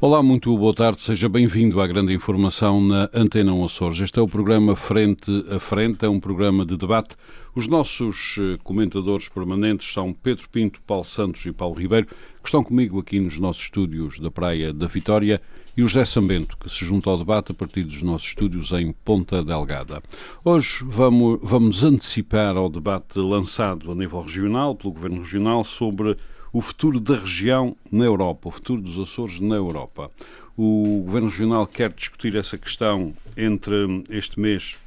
Olá, muito boa tarde, seja bem-vindo à grande informação na Antena 1 Açores. Este é o programa Frente a Frente, é um programa de debate. Os nossos eh, comentadores permanentes são Pedro Pinto, Paulo Santos e Paulo Ribeiro, que estão comigo aqui nos nossos estúdios da Praia da Vitória, e o José Sambento, que se junta ao debate a partir dos nossos estúdios em Ponta Delgada. Hoje vamos, vamos antecipar ao debate lançado a nível regional, pelo Governo Regional, sobre o futuro da região na Europa, o futuro dos Açores na Europa. O Governo Regional quer discutir essa questão entre este mês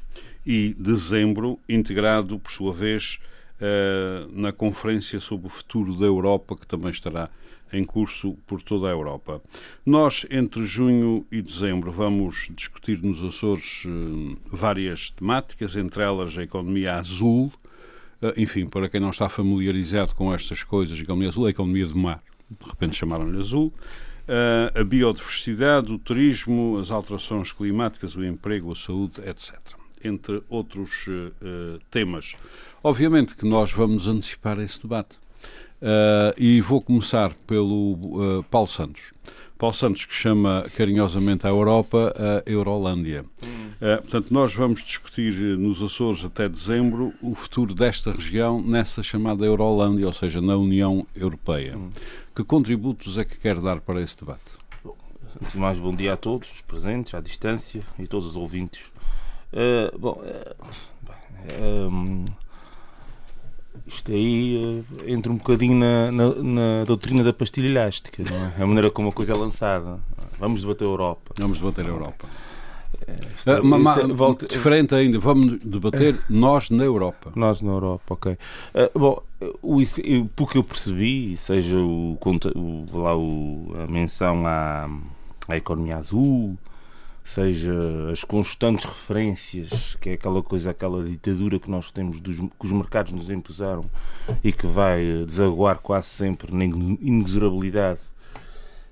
e dezembro, integrado, por sua vez, eh, na Conferência sobre o Futuro da Europa, que também estará em curso por toda a Europa. Nós, entre junho e dezembro, vamos discutir nos Açores eh, várias temáticas, entre elas a economia azul, enfim, para quem não está familiarizado com estas coisas, economia azul, a economia do mar, de repente chamaram-lhe azul, uh, a biodiversidade, o turismo, as alterações climáticas, o emprego, a saúde, etc. Entre outros uh, temas. Obviamente que nós vamos antecipar esse debate. e vou começar pelo Paulo Santos. Paulo Santos, que chama carinhosamente a Europa a Eurolândia. Hum. Uh, portanto, nós vamos discutir nos Açores até dezembro o futuro desta região nessa chamada Eurolândia, ou seja, na União Europeia. Hum. Que contributos é que quer dar para esse debate? Bom, antes de mais, bom dia a todos os presentes, à distância e todos os ouvintes. Uh, bom, uh, um, isto aí uh, entra um bocadinho na, na, na, doutrina da pastilha elástica, não é? A maneira como a coisa é lançada. Vamos debater a Europa. Vamos debater a Europa. Uh, ma, volta... Diferente ainda, vamos debater nós na Europa. Nós na Europa, ok. Uh, bom, o, pelo que eu percebi, seja o, o, lá o, a menção à, à economia azul, seja as constantes referências, que é aquela coisa, aquela ditadura que nós temos, dos, que os mercados nos impuseram e que vai desaguar quase sempre na inexorabilidade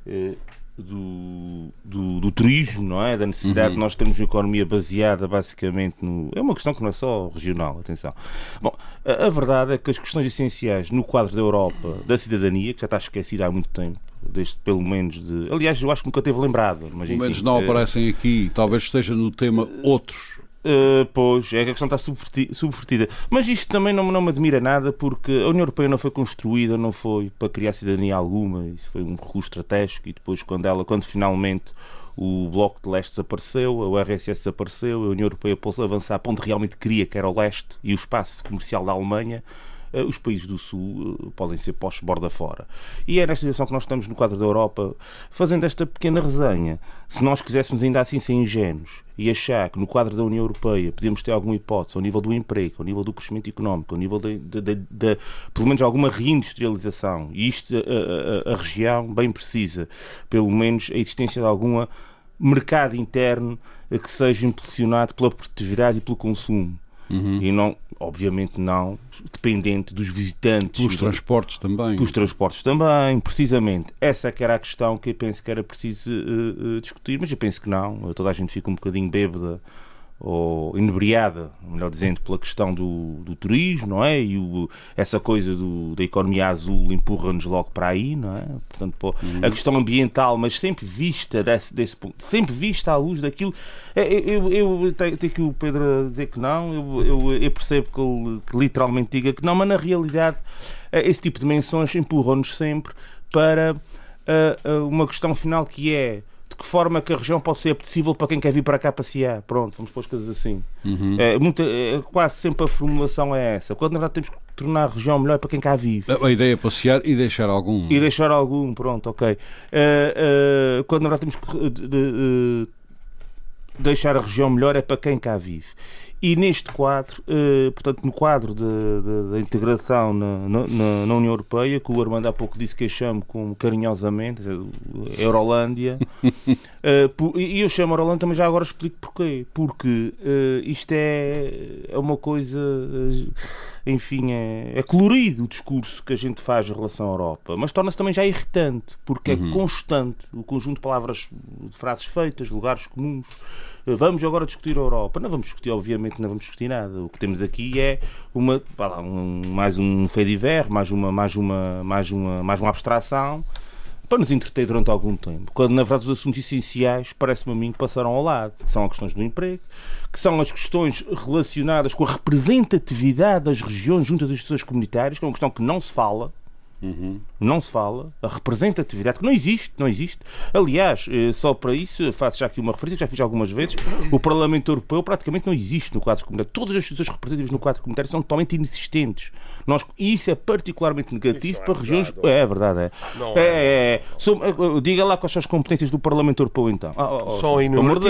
eh, do, do, do, turismo, não é? Da necessidade uhum. de nós termos uma economia baseada basicamente no. É uma questão que não é só regional, atenção. Bom, a, a verdade é que as questões essenciais no quadro da Europa, da cidadania, que já está esquecida há muito tempo, desde pelo menos de. Aliás, eu acho que nunca teve lembrado. Mas, pelo menos não é... aparecem aqui, talvez esteja no tema outros. Uh, pois, é que a questão está subvertida. Mas isto também não, não me admira nada, porque a União Europeia não foi construída, não foi para criar cidadania alguma, isso foi um recurso estratégico, e depois, quando ela, quando finalmente o Bloco de Leste desapareceu, a URSS desapareceu, a União Europeia pôs a avançar onde realmente queria, que era o leste, e o espaço comercial da Alemanha, os países do Sul eh, podem ser postos borda fora. E é nesta situação que nós estamos no quadro da Europa, fazendo esta pequena resenha. Se nós quiséssemos ainda assim ser ingênuos e achar que no quadro da União Europeia podemos ter alguma hipótese ao nível do emprego, ao nível do crescimento económico, ao nível de, de, pelo menos alguma reindustrialização, e isto a, a, a, região bem precisa, pelo menos a existência de alguma mercado interno que seja impulsionado pela produtividade e pelo consumo. Uhum. E não, obviamente não, dependente dos visitantes. Pelos transportes também. Pelos transportes também, precisamente. Essa que era a questão que eu penso que era preciso uh, uh, discutir, mas eu penso que não. Toda a gente fica um bocadinho bêbada ou inebriada, melhor dizendo, pela questão do, do turismo, não é? E o, essa coisa do, da economia azul empurra-nos logo para aí, não é? Portanto, pô, uhum. a questão ambiental, mas sempre vista desse, desse ponto, sempre vista à luz daquilo. É, eu, eu, eu tenho que o Pedro dizer que não, eu, eu, eu percebo que ele que literalmente diga que não, mas na realidade é, esse tipo de menções empurram-nos sempre para uh, uh, uma questão final que é de que forma que a região pode ser apetecível para quem quer vir para cá passear. Pronto, vamos pôr as coisas assim. Uhum. É, muita, é, quase sempre a formulação é essa. Quando na verdade temos que tornar a região melhor para quem cá vive. A ideia é passear e deixar algum. E deixar algum, pronto, ok. Uh, uh, quando na verdade temos que uh, deixar a região melhor é para quem cá vive. E neste quadro, eh, portanto, no quadro da integração na, na, na, União Europeia, que o Armando há pouco disse que eu chamo como carinhosamente, Eurolândia, eh, e eu chamo Eurolândia também já agora explico porquê. Porque eh, isto é, é uma coisa, enfim, é, é, colorido o discurso que a gente faz em relação à Europa, mas torna-se também já irritante, porque é uhum. constante o conjunto de palavras, de frases feitas, lugares comuns vamos agora discutir a Europa. Não vamos discutir, obviamente, não vamos discutir nada. O que temos aqui é uma, um, mais um fediver, mais uma, mais uma, mais uma, mais uma abstração para nos entreter durante algum tempo. Quando, na verdade, os assuntos essenciais, parece-me a mim, passaram ao lado, que são as questões do emprego, que são as questões relacionadas com a representatividade das regiões junto às instituições comunitárias, que é uma questão que não se fala, Uhum. Não se fala. A representatividade, que não existe, não existe. Aliás, eh, só para isso, faço já aqui uma referência, já fiz algumas vezes, o Parlamento Europeu praticamente não existe no quadro comunitário. Todas as instituições representativas no quadro comunitário são totalmente inexistentes. Nós, e isso é particularmente negativo é para regiões. É, é verdade, é. é. é, é. é. diga lá quais são as competências do Parlamento Europeu, então. Oh, oh, Só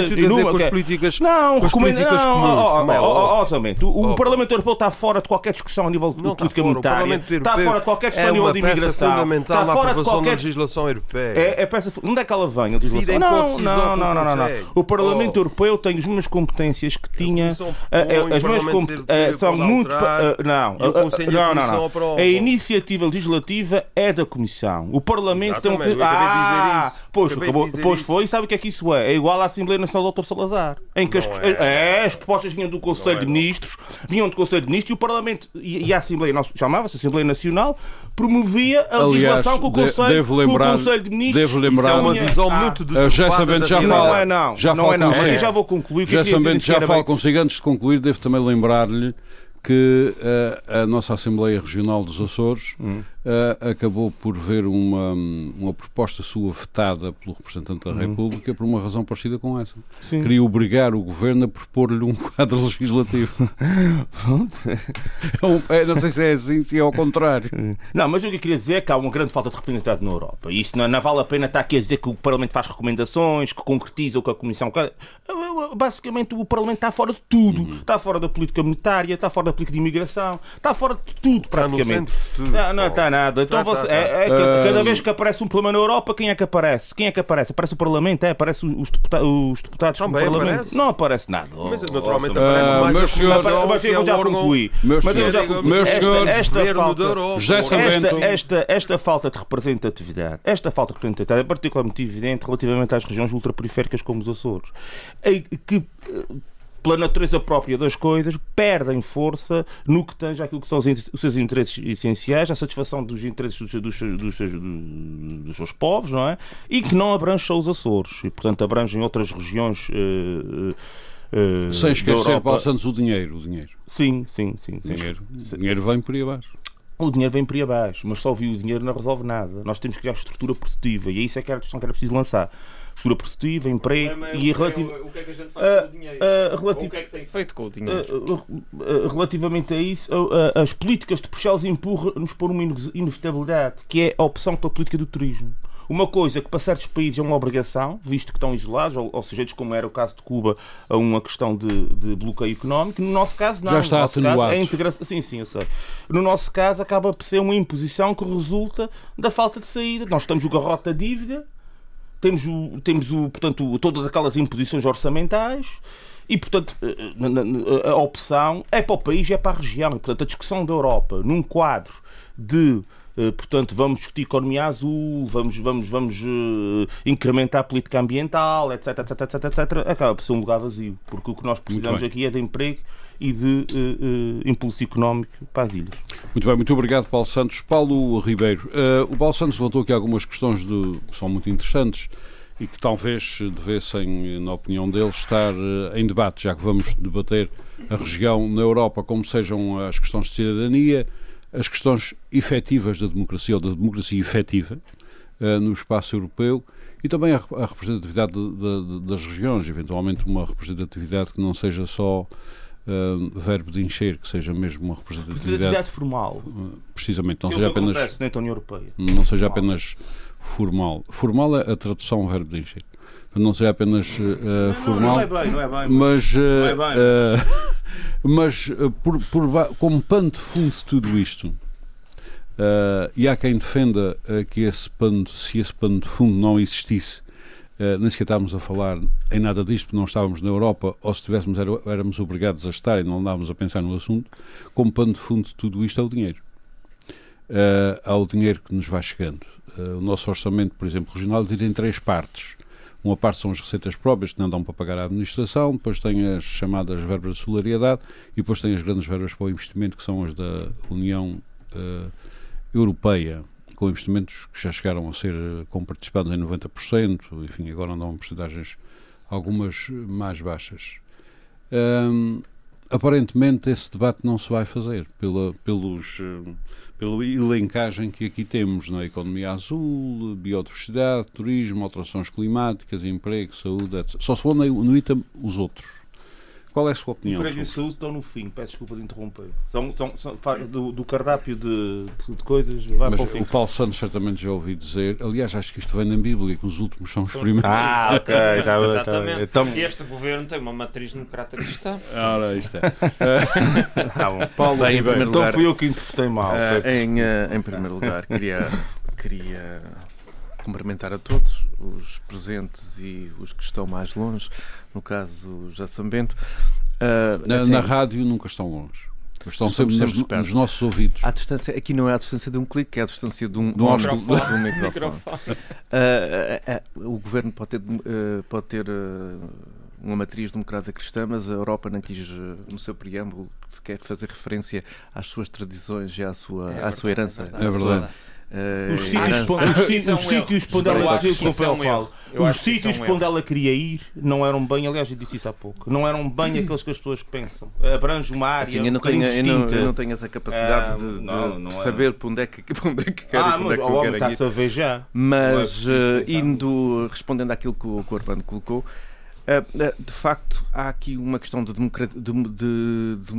tudo a ver com as políticas, não, com as políticas não, comuns. Oh, oh, o, o Parlamento Europeu está fora de qualquer discussão a nível de política monetária. Está fora de qualquer discussão a nível de imigração fundamental está fora na aprovação qualquer... da legislação europeia. É, é peça... Onde é que ela vem? A legislação? Não, não, não, não, não. O Parlamento oh. Europeu tem as mesmas competências que tinha. As mesmas competências são muito. Não, não, não, não. A iniciativa legislativa é da Comissão. O Parlamento tem um. Ah, pois, pois foi. E sabe o que é que isso é? É igual à Assembleia Nacional do Dr. Salazar. Em que as, é. é, as propostas vinham do Conselho de Ministros, vinham do Conselho de Ministros e o Parlamento e a Assembleia, chamava-se Assembleia Nacional, promovia a legislação com o Conselho, devo lembrar, com o Conselho de Ministros. Devo lembrar, é uma visão ah, muito de já sabendo, já fala, não é não, já não é não. Consigo, já vou concluir. Já sabendo, já falo consigo. Antes de concluir, devo também lembrar-lhe que uh, a nossa Assembleia Regional dos Açores hum uh, acabou por ver uma, uma proposta sua vetada pelo representante da uhum. República por uma razão parecida com essa. Sim. Queria obrigar o governo a propor-lhe um quadro legislativo. Pronto. É, é, não sei se é assim, se é ao contrário. Não, mas o que eu queria dizer é que há uma grande falta de representatividade na Europa. E isso não, não, vale a pena estar aqui a dizer que o Parlamento faz recomendações, que concretiza o que a Comissão quer. Basicamente, o Parlamento está fora de tudo. Uhum. Está fora da política monetária, está fora da política de imigração, está fora de tudo, praticamente. Está no centro de tudo. Não, não está nada. Então tá, você, tá, tá. É, é, cada vez que aparece um problema na Europa, quem é que aparece? Quem é que aparece? Aparece o Parlamento, é? Aparece os, deputados, os deputados do Parlamento. Aparece. Não aparece nada. Mas naturalmente oh, aparece uh, mais a senhor, Mas eu já concluí. Meus senhores, esta, esta falta, esta, esta, esta falta de representatividade, esta falta de representatividade é particularmente evidente relativamente às regiões ultraperiféricas como os Açores, que pela natureza própria das coisas, perdem força no que tange aquilo que são os, seus interesses essenciais, a satisfação dos interesses dos, dos, dos, dos, seus povos, não é? E que não abrange só os Açores, e portanto abrangem outras regiões. Uh, uh, Sem esquecer, Paulo Santos, o dinheiro, o dinheiro. Sim, sim, sim. sim. Dinheiro, dinheiro vem por aí abaixo. O dinheiro vem por aí abaixo, mas só ouvir o dinheiro não resolve nada. Nós temos que criar estrutura produtiva e é isso é que era a questão que era preciso lançar estrutura produtiva, emprego é e relativo. O que é que a gente faz uh, com o dinheiro? Uh, relativo, o que é que tem feito com o dinheiro? Uh, relativamente a isso, as políticas de Bruxelas empurram-nos por uma inevitabilidade, que é a opção pela política do turismo. Uma coisa que para certos países é uma obrigação, visto que estão isolados, ou, ou sujeitos, como era o caso de Cuba, a uma questão de, de bloqueio económico. No nosso caso, não. Já está atenuado. Caso, é integração. Sim, sim, eu sei. No nosso caso, acaba por ser uma imposição que resulta da falta de saída. Nós estamos o garrote da dívida, temos, o, temos o, portanto, todas aquelas imposições orçamentais e, portanto, eh, eh, a opção é para o país, é para a região. E, portanto, a discussão da Europa num quadro de portanto, vamos discutir economia azul, vamos, vamos, vamos uh, incrementar a política ambiental, etc, etc, etc, etc, acaba por ser um lugar vazio, porque o que nós precisamos aqui é de emprego e de uh, uh, impulso económico para as ilhas. Muito bem, muito obrigado, Paulo Santos. Paulo Ribeiro, o Paulo Santos voltou aqui algumas questões de, que são muito interessantes e que talvez devessem, na opinião dele, estar em debate, já que vamos debater a região na Europa, como sejam as questões de cidadania, as questões efetivas da democracia ou da democracia efetiva uh, no espaço europeu e também a, a representatividade de, de, das regiões, eventualmente uma representatividade que não seja só uh, verbo de encher, que seja mesmo uma representatividade, representatividade formal. Uh, precisamente, não seja apenas. Não seja apenas formal. Formal é a tradução verbo de encher. Não seja apenas uh, formal. Não, é bem, não é bem. Mas. não é bem. Mas, uh, por, por, como pano de fundo de tudo isto, uh, e há quem defenda que esse pano, se esse pano de fundo não existisse, Uh, nem sequer estávamos a falar em nada disto, porque não estávamos na Europa, ou se estivéssemos, era, éramos obrigados a estar e não andávamos a pensar no assunto. Como pano de fundo de tudo isto é o dinheiro. Uh, há o dinheiro que nos vai chegando. Uh, o nosso orçamento, por exemplo, regional, divide em três partes. Uma parte são as receitas próprias que não dão para pagar a administração, depois tem as chamadas verbas de solidariedade e depois tem as grandes verbas para o investimento, que são as da União uh, Europeia, com investimentos que já chegaram a ser com participados em 90%, enfim, agora andam porcentagens algumas mais baixas. Um, aparentemente esse debate não se vai fazer pela, pelos pela elencagem que aqui temos na economia azul, biodiversidade, turismo, alterações climáticas, emprego, saúde, etc. Só se for no, item os outros. Qual é a sua opinião? Emprego e saúde estão no fim, peço desculpa de interromper. São, são, são do, do, cardápio de, de, de, coisas, vai Mas para o fim. O Paulo Santos certamente já ouvi dizer, aliás, acho que isto vem na Bíblia, que os últimos são os primeiros. Ah, ok, está bem. Exatamente. Então... Este governo tem uma matriz democrata cristã. Ora, isto é. tá bom. Paulo, Bem, em primeiro então lugar, fui eu que interpretei mal. Uh, em, uh, em primeiro lugar, queria, queria cumprimentar a todos, os presentes e os que estão mais longe no caso já Sambento. Uh, na, assim, na, rádio nunca estão longe. Estão sempre, sempre nos, nos, nossos ouvidos. A distância, aqui não é a distância de um clique, é a distância de um, de um, microfone. De um microfone. uh, uh, o governo pode ter, pode ter uma matriz democrata cristã, mas a Europa não quis, no seu preâmbulo, sequer fazer referência às suas tradições e à sua, é à sua herança. É verdade. É verdade. Uh, os sítios, para onde ela os sítios para onde ela queria ir não eram bem, aliás, eu disse isso há pouco, não eram bem aqueles que as pessoas pensam. Abrange uma área assim, eu, não um tenho, eu, não, eu não tenho essa capacidade uh, de, não, não saber para onde é que, para onde é que quero ah, mas, é que o homem está-se a ver já. Mas é indo, respondendo àquilo que o, que o colocou, de facto, há aqui uma questão de,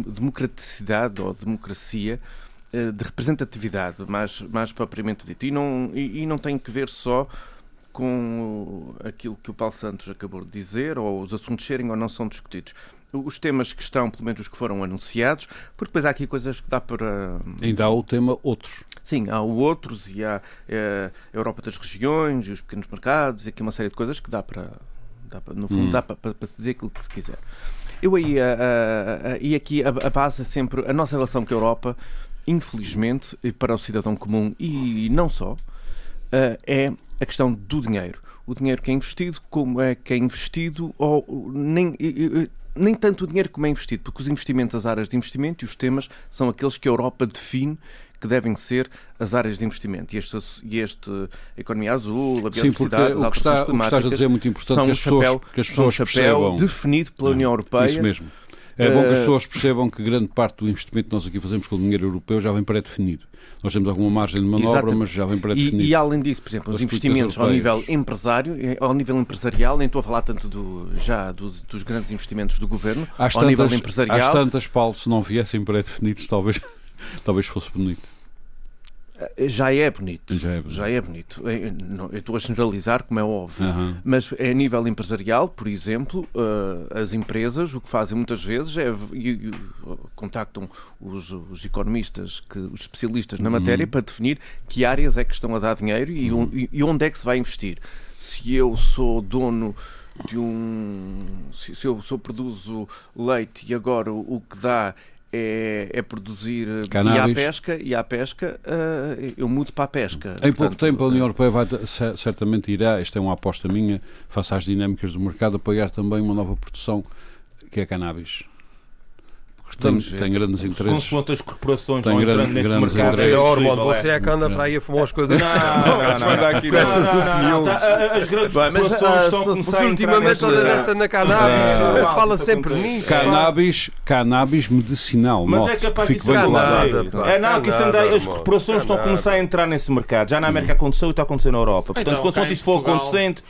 democraticidade ou democracia eh, de representatividade, mais, mais propriamente dito. E não, e, e não tem que ver só com aquilo que o Paulo Santos acabou de dizer, ou os assuntos serem ou não são discutidos. Os temas que estão, pelo menos os que foram anunciados, porque depois há aqui coisas que dá para. Ainda há o tema outros. Sim, há outros e há é, a Europa das regiões e os pequenos mercados e aqui uma série de coisas que dá para. Dá para no fundo, hum. dá para, para, para, se dizer aquilo que se quiser. Eu aí, a, a, a, e aqui a, a base é sempre a nossa relação com a Europa infelizmente, para o cidadão comum e não só, eh, é a questão do dinheiro. O dinheiro que é investido, como é que é investido, ou nem, nem tanto o dinheiro como é investido, porque os investimentos, as áreas de investimento e os temas são aqueles que a Europa define que devem ser as áreas de investimento. E este, e este a economia azul, a biodiversidade, Sim, o que, está, o que estás a dizer é muito importante que as pessoas, que as pessoas são um chapéu percebam. definido pela União Europeia. Isso mesmo é bom que as eh, pessoas percebam que grande parte do investimento que nós aqui fazemos com o dinheiro europeu já vem pré-definido. Nós temos alguma margem de manobra, Exatamente. mas já vem pré-definido. E, e, além disso, por exemplo, os investimentos ao nível empresário, eh, ao nível empresarial, nem estou a falar tanto do, já dos, dos grandes investimentos do governo, às ao tantas, nível empresarial. Às tantas, Paulo, se não viessem pré-definidos, talvez, talvez fosse bonito. Eh, já é bonito. Já é bonito. Já é bonito. Eu estou a generalizar, como é óbvio. Uhum. Mas a nível empresarial, por exemplo, uh, as empresas o que fazem muitas vezes é contactam os, os, economistas, que, os especialistas na uhum. matéria, para definir que áreas é que estão a dar dinheiro e, uhum. e onde é que se vai investir. Se eu sou dono de um. Se, eu, se eu produzo leite e agora o que dá é, é, produzir Cannabis. e à pesca, e à pesca uh, eu mudo para a pesca. Em Portanto, pouco tempo a União Europeia vai, certamente irá, esta é uma aposta minha, face às dinâmicas do mercado, apoiar também uma nova produção que é a cannabis tem, tem grandes interesses. Consoante as corporações tem vão entrando nesse mercado. Você é Ormond, você é que anda para aí a fumar as coisas. Não, não, não. Com essas opiniões. As grandes corporações estão a começar a ultimamente anda nessa na cannabis. Fala sempre nisso. Cannabis, cannabis medicinal. Mas é capaz de ser É não, que as corporações estão a começar a entrar nesse mercado. Já na América aconteceu e está a acontecer na Europa. Portanto, então, consoante isto for acontecendo,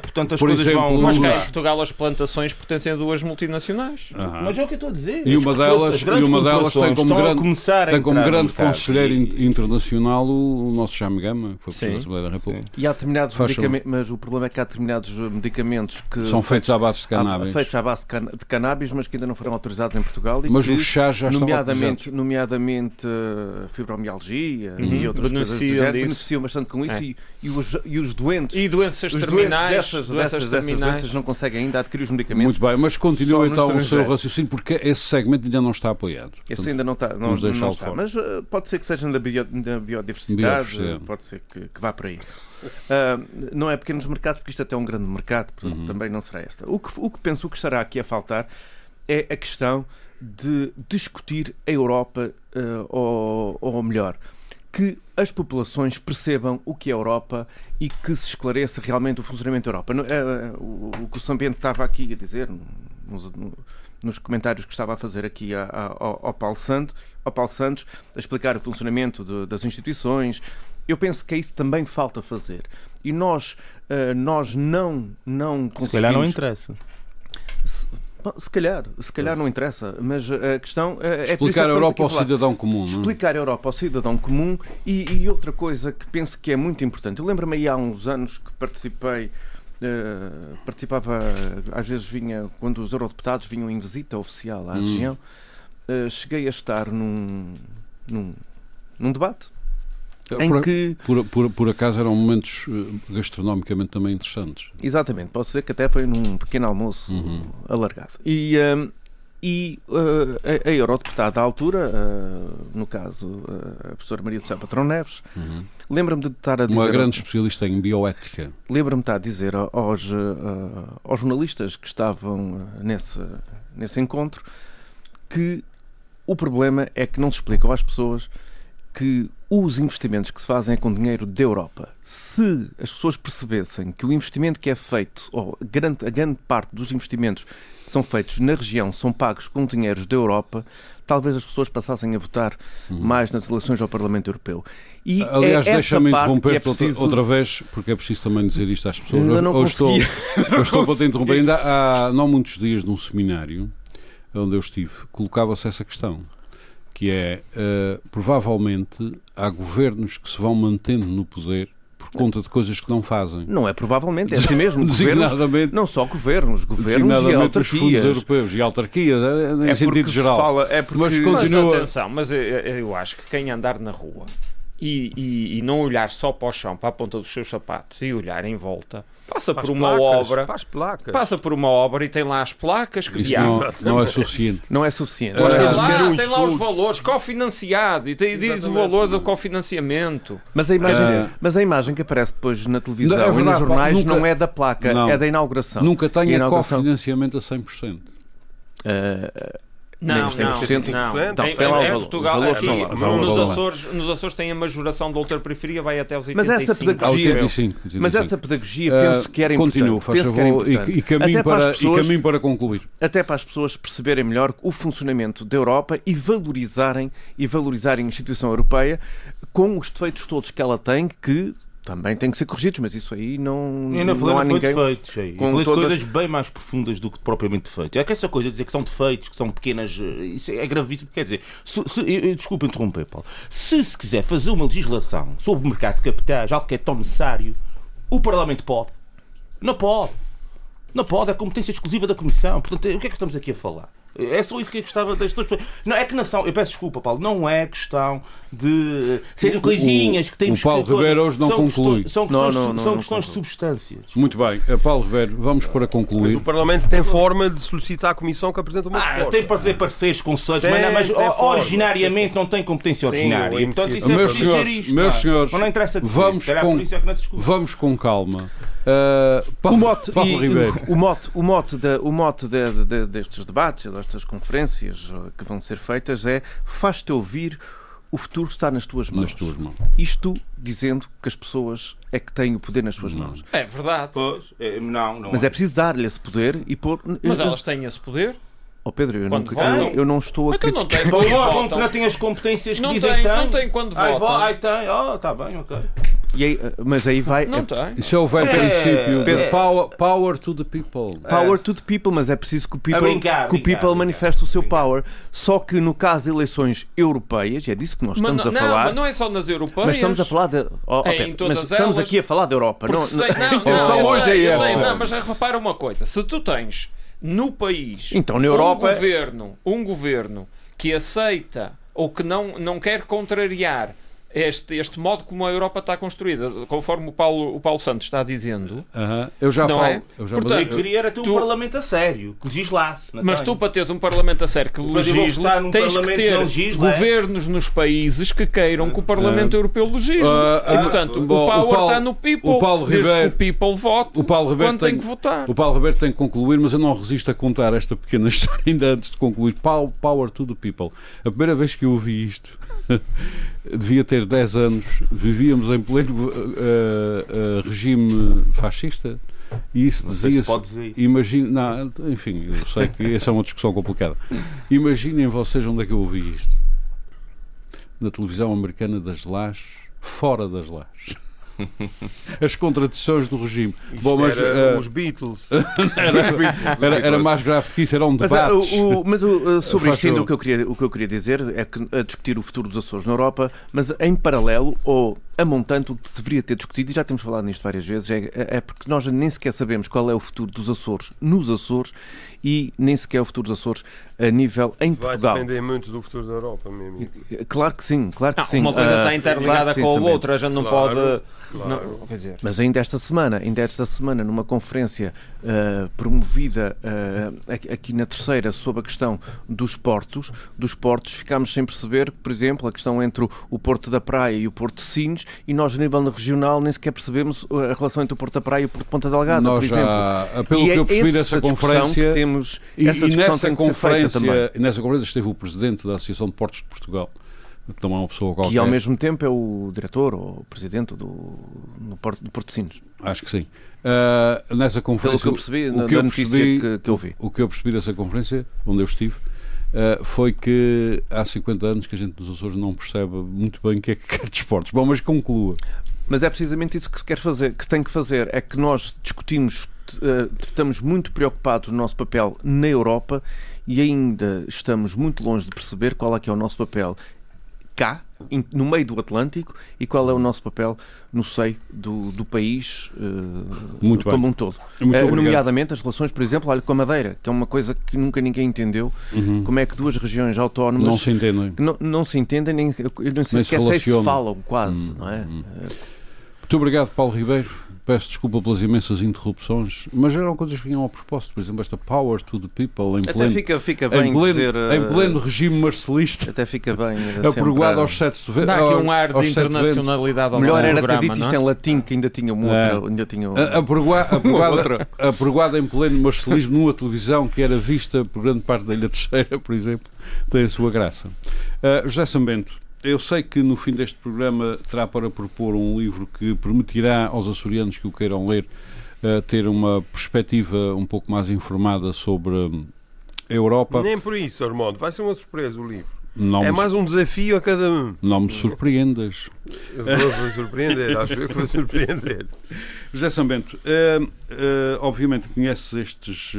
portanto as coisas vão... Mas cá em Portugal as plantações pertencem a duas multinacionais. Mas é o que eu estou a dizer. E uma uma delas, e uma delas tem como grande, tem como grande conselheiro e... internacional o, o nosso Jaime Gama, que foi Presidente da Assembleia da República. E há determinados medicamentos, mas o problema é que há determinados medicamentos que são feitos à base de cannabis. Feitos à base de cannabis, mas que ainda não foram autorizados em Portugal. mas que, os chás já nomeadamente, estão Nomeadamente uh, fibromialgia uhum. e outras beneficiam coisas do género, beneficiam bastante com isso é. e, e, os, e os doentes... E doenças terminais. Dessas, doenças, dessas, terminais. doenças não conseguem ainda adquirir os medicamentos. Muito bem, mas continua então o seu raciocínio, porque esse segmento ainda não está apoiado. Esse ainda não está. Não, não está. Mas uh, pode ser que seja da, bio, da biodiversidade, biodiversidade, pode ser que, que vá por aí. Uh, não é pequenos mercados, porque isto até é um grande mercado, portanto uhum. também não será esta. O que, o que penso que estará aqui a faltar é a questão de discutir a Europa, uh, ou, ou melhor, que as populações percebam o que é a Europa e que se esclareça realmente o funcionamento da Europa. Eh, o que o Sambiente estava aqui a dizer, nos, nos comentários que estava a fazer aqui ao, ao, Paulo Santos, ao Paulo Santos, a explicar o funcionamento de, das instituições, eu penso que é isso também falta fazer. E nós, uh, nós não, não conseguimos... Se calhar não interessa. Se, se calhar, se calhar não interessa, mas a questão é. é Explicar a Europa ao cidadão comum. Não? É? Explicar a Europa ao cidadão comum e, e, outra coisa que penso que é muito importante. Eu lembro-me aí há uns anos que participei. Uh, participava, às vezes vinha, quando os eurodeputados vinham em visita oficial à hum. região, uh, cheguei a estar num, num, num debate em por, que... Por, por, por, acaso eram momentos eh, gastronomicamente também interessantes. Exatamente, posso dizer que até foi num pequeno almoço uhum. alargado. E, um, e uh, a, a eurodeputada à altura, uh, no caso uh, a professora Maria do Céu Patrão Neves, uhum. lembra-me de estar a dizer... Uma grande especialista em bioética. Lembra-me de estar a dizer aos, aos jornalistas que estavam nesse, nesse encontro que o problema é que não se explicam às pessoas que os investimentos que se fazem é com dinheiro da Europa. Se as pessoas percebessem que o investimento que é feito, ou a grande, a grande parte dos investimentos que são feitos na região são pagos com dinheiros da Europa, talvez as pessoas passassem a votar uhum. mais nas eleições ao Parlamento Europeu. E Aliás, é deixa-me interromper é preciso... outra vez, porque é preciso também dizer isto às pessoas. Ainda não eu, estou, eu estou para te interromper. Ainda há não muitos dias num seminário onde eu estive, colocava-se essa questão que é uh, provavelmente há governos que se vão mantendo no poder por conta de coisas que não fazem. Não é provavelmente, é assim mesmo. Designadamente, não só governos, governos e autarquias. os fundos europeus e autarquias, em é sentido geral. Fala, é porque... Mas continua... Mas atenção, mas eu, eu acho que quem andar na rua e, e, e, não olhar só para o chão, para a ponta dos seus sapatos e olhar em volta, passa por uma placas, obra, passa por uma obra e tem lá as placas que Isso não, não, é suficiente. Não é suficiente. Mas tem, lá, um tem lá os valores, cofinanciado e tem diz o valor do cofinanciamento. Mas a imagem, uh, mas a imagem que aparece depois na televisão não, é verdade, e nos jornais nunca, não é da placa, não, é da inauguração. Nunca tem a cofinanciamento a 100%. Uh, não, 100%, não. não. Então, em, em Portugal, aqui, nos, Açores, nos Açores tem a majoração da ultraperiferia, vai até os 85%. Mas essa pedagogia, 85, 85. Mas essa pedagogia penso que era importante. Continua, faz favor, e, e, caminho para, pessoas, e caminho para concluir. Até para as pessoas perceberem melhor o funcionamento da Europa e valorizarem, e valorizarem a instituição europeia com os defeitos todos que ela tem, que também têm que ser corrigidos, mas isso aí não, eu não, não há ninguém... defeitos, aí. com falei todas... de coisas bem mais profundas do que propriamente defeitos. É que essa coisa de dizer que são defeitos, que são pequenas, eh, isso é gravíssimo. Quer dizer, se, se, eu, desculpa interromper, Paulo. Se se quiser fazer uma legislação sobre o mercado de capitais, algo que é tão necessário, o Parlamento pode. Não pode. Não pode, é competência exclusiva da Comissão. Portanto, o que é que estamos aqui a falar? É só isso que eu gostava das duas Não é que não são, eu peço desculpa, Paulo, não é questão de serem coisinhas que temos o Paulo que. Ribeiro hoje não são conclui. Questões, são questões, não, não, não, são questões de substâncias. Muito bem, eh, Paulo Ribeiro, vamos para concluir. Mas o Parlamento tem forma de solicitar à Comissão que apresente uma ah, Tem para fazer pareceres com mas, não, mas originariamente não tem competência originária. Sim, Portanto, isso é meus senhores, isto, meus senhores, não interessa dizer, vamos, com, é vamos com calma. Uh, Paulo, o mote, Paulo e, o mote, o mote, de, o mote de, de, destes debates, destas conferências que vão ser feitas é faz-te ouvir o futuro está nas tuas mãos. Nas tuas mãos. Isto dizendo que as pessoas é que têm o poder nas suas mãos. É verdade. Pois, é, não, não Mas é, é preciso dar-lhe esse poder e pôr. Mas elas têm esse poder? Oh Pedro, eu, não, eu, eu não estou a então criticar. Não, tem, não, não tem as competências que não dizem tem, que tem. Não tem quando ai, vota. Ai, tem. Oh, está bem, ok. Aí, mas aí vai. Não tem. Isso é o velho é, princípio. É, power, power to the people. Power to the people, mas é preciso que o people, brincar, que o people brincar, manifeste brincar, o seu power. Só que no caso de eleições europeias, é disso que nós estamos mas, a falar. Mas não é só nas europeias. Mas estamos a falar de. Oh, okay, em todas mas estamos aqui a falar da Europa. Não, sei, não, não, não, hoje sei, é. Sei, não, mas repara uma coisa: se tu tens no país então, na Europa... um governo, um governo que aceita ou que não, não quer contrariar este, este modo como a Europa está construída, conforme o Paulo, o Paulo Santos está dizendo. Uh -huh. Eu já falo. É? Eu já Portanto, eu queria era ter um tu, Parlamento a sério, que legislasse. Mas tu, para teres um Parlamento a sério que legisle, tens que ter legisla, é? governos é? nos países que queiram que o Parlamento uh, Europeu legisle. Uh, e, portanto, uh, o power o Paulo, está no people. O Paulo Ribeiro, o people vote o Paulo Ribeiro tem, tem, que votar. O Paulo Ribeiro tem que concluir, mas eu não resisto a contar esta pequena história ainda antes de concluir. Power to the people. A primeira vez que eu ouvi isto devia ter 10 anos, vivíamos em pleno uh, uh, regime fascista e isso dizia-se. Imagina, não, enfim, eu sei que essa é uma discussão complicada. Imaginem vocês onde é que eu ouvi isto: na televisão americana das lajes, fora das lajes. as contradições do regime. Isto Bom, mas, era uh, os Beatles. era, era, era, mais grave que isso, era um debate. Mas, uh, o, mas uh, sobre isto ainda o que, eu queria, o que eu queria dizer é que a discutir o futuro dos Açores na Europa, mas em paralelo, ou a montante, o que deveria ter discutido, e já temos falado nisto várias vezes, é, é porque nós nem sequer sabemos qual é o futuro dos Açores nos Açores e nem sequer o futuro dos Açores a nível em Vai Portugal. Vai depender muito do futuro da Europa, meu amigo. Claro que sim, claro que não, sim. Uma coisa está interligada claro com a outra, a gente não claro, pode... Claro. Não, quer dizer... Mas ainda esta semana, ainda esta semana, numa conferência uh, promovida uh, aqui na terceira sobre a questão dos portos, dos portos ficámos sem perceber, por exemplo, a questão entre o Porto da Praia e o Porto de Sines, e nós a nível regional nem sequer percebemos a relação entre o Porto da Praia e o Porto de Ponta Delgada, por exemplo. Pelo e que eu percebi é dessa conferência... temos, e, essa e nessa conferência, nessa conferência esteve o Presidente da Associação de Portos de Portugal, que não é uma pessoa qualquer. Que ao mesmo tempo é o diretor ou o presidente do, do Porto, do de Sines. Acho que sim. Uh, nessa conferência. Pelo que eu percebi, o, o que eu percebi, que, que eu vi. O que eu percebi dessa conferência, onde eu estive, uh, foi que há 50 anos que a gente dos Açores não percebe muito bem o que é que quer de esportes. Bom, mas conclua. Mas é precisamente isso que se quer fazer, que tem que fazer, é que nós discutimos, uh, estamos muito preocupados no nosso papel na Europa e ainda estamos muito longe de perceber qual é que é o nosso papel cá, no meio do Atlântico, e qual é o nosso papel no seio do, do país uh, Muito como um todo. Uh, nomeadamente as relações, por exemplo, olha, com a Madeira, que é uma coisa que nunca ninguém entendeu, uhum. como é que duas regiões autónomas não se entendem, não, não se entendem nem, eu não sei, nem se, se, se falam quase, uhum. não é? Uhum. Muito obrigado, Paulo Ribeiro peço desculpa pelas imensas interrupções, mas eram coisas que vinham ao propósito. Por exemplo, esta Power to the People em pleno, fica, fica bem em, pleno, dizer, em pleno regime marcelista. Até fica bem. Apregoado aos sete de Dá aqui um ar de internacionalidade ao Melhor era ter dito isto é? em latim, que ainda tinha uma outra. É. Ainda tinha em pleno marcelismo numa televisão que era vista por grande parte da Ilha Terceira, por exemplo, tem a sua graça. Uh, José Sambento, eu sei que no fim deste programa terá para propor um livro que permitirá aos açorianos que o queiram ler uh, ter uma perspectiva um pouco mais informada sobre hum, a Europa. Nem por isso, Armando. Vai ser uma surpresa o livro. Não é me... mais um desafio a cada um. Não me surpreendas. Eu vou, surpreender, acho que vou surpreender. José Sambento, uh, uh, obviamente conheces estes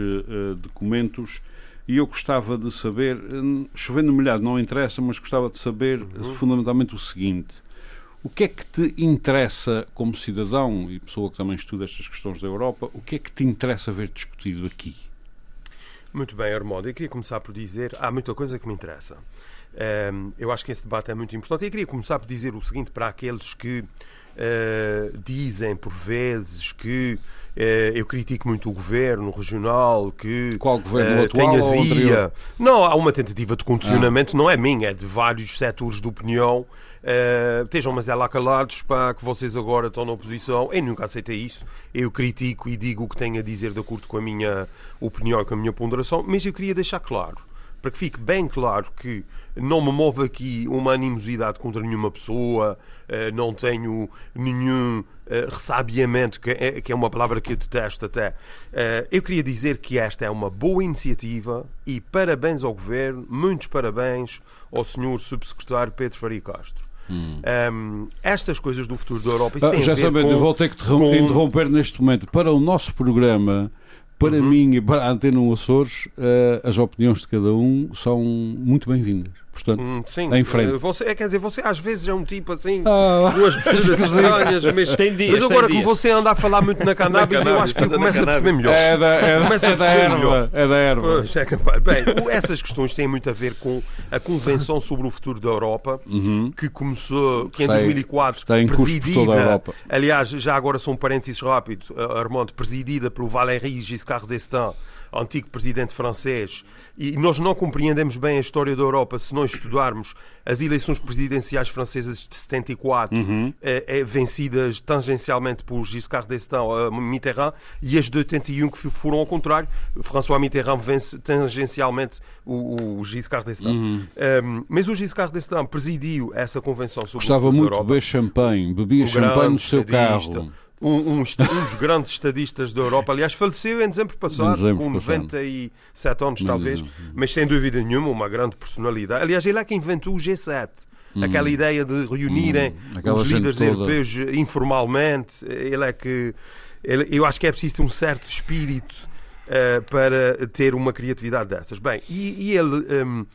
documentos e eu gostava de saber, hum, chovendo molhado não interessa, mas gostava de saber uhum. fundamentalmente o seguinte: o que é que te interessa como cidadão e pessoa que também estuda estas questões da Europa, o que é que te interessa ver discutido aqui? Muito bem, Armando. Eu queria começar por dizer, há muita coisa que me interessa. Um, eu acho que esse debate é muito importante. Eu queria começar por dizer o seguinte para aqueles que uh, dizem por vezes que eh, eu critico muito o governo regional que Qual governo uh, atual. Não, há uma tentativa de condicionamento, ah. não é minha, é de vários setores de opinião. Uh, estejam, mas é lá calados para que vocês agora estão na oposição. Eu nunca aceitei isso. Eu critico e digo o que tenho a dizer de acordo com a minha opinião e com a minha ponderação, mas eu queria deixar claro para que fique bem claro que não me move aqui uma animosidade contra nenhuma pessoa, eh, não tenho nenhum eh, ressabiamento, é, que é uma palavra que eu detesto até. Eh, eu queria dizer que esta é uma boa iniciativa e parabéns ao Governo, muitos parabéns ao Sr. Subsecretário Pedro Faria Castro. Hum. Um, estas coisas do futuro da Europa, ah, já sabendo, eu vou ter que com... interromper neste momento. Para o nosso programa, para uhum. mim e para a Antena Açores, uh, as opiniões de cada um são muito bem-vindas. Portanto, hum, sim, em frente. Você, é, quer dizer, você às vezes é um tipo assim, ah, duas posturas estranhas, mas, dias, mas agora como você anda a falar muito na cannabis, eu acho que eu começo a perceber melhor. É da, é, começo é a perceber erva, melhor. É da erva. Pois, é Bem, essas questões têm muito a ver com a Convenção sobre o Futuro da Europa, uhum. que começou, que em 2004, presidida, aliás, já agora são um parênteses rápido, Armando, presidida pelo Valéry Giscard d'Estaing, antigo presidente francês, e nós não compreendemos bem a história da Europa se não estudarmos as eleições presidenciais francesas de 74, uhum. eh, eh, vencidas tangencialmente por Giscard d'Estaing, uh, Mitterrand, e as de 81 que foram ao contrário. François Mitterrand vence tangencialmente o, o Giscard d'Estaing. Uhum. Um, ehm, mas o Giscard d'Estaing presidiu essa convenção sobre Gostava o muito de beber champanhe, bebia champanhe no seu carro um, um, um, dos grandes estadistas da Europa. Aliás, faleceu em dezembro passado, dezembro com 97 anos, talvez, mas sem dúvida nenhuma, uma grande personalidade. Aliás, ele é que inventou o G7. Hum. Aquela ideia de reunirem hum. os líderes toda. europeus informalmente. Ele é que. Ele, eu acho que é preciso ter um certo espírito uh, para ter uma criatividade dessas. Bem, e, e ele. Um,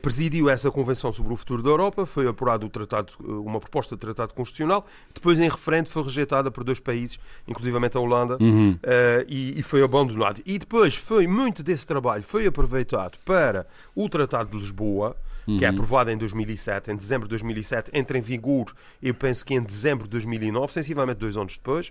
presidiu essa convenção sobre o futuro da Europa, foi apurado o tratado, eh, uma proposta de tratado constitucional, depois em referendo foi rejeitada por dois países, inclusivamente a Holanda, uhum. uh, e, e, foi abandonado. E depois foi muito desse trabalho foi aproveitado para o Tratado de Lisboa, que é uhum. aprovada em 2007, em dezembro de 2007, entra em vigor, eu penso que em dezembro de 2009, sensivelmente dois anos depois.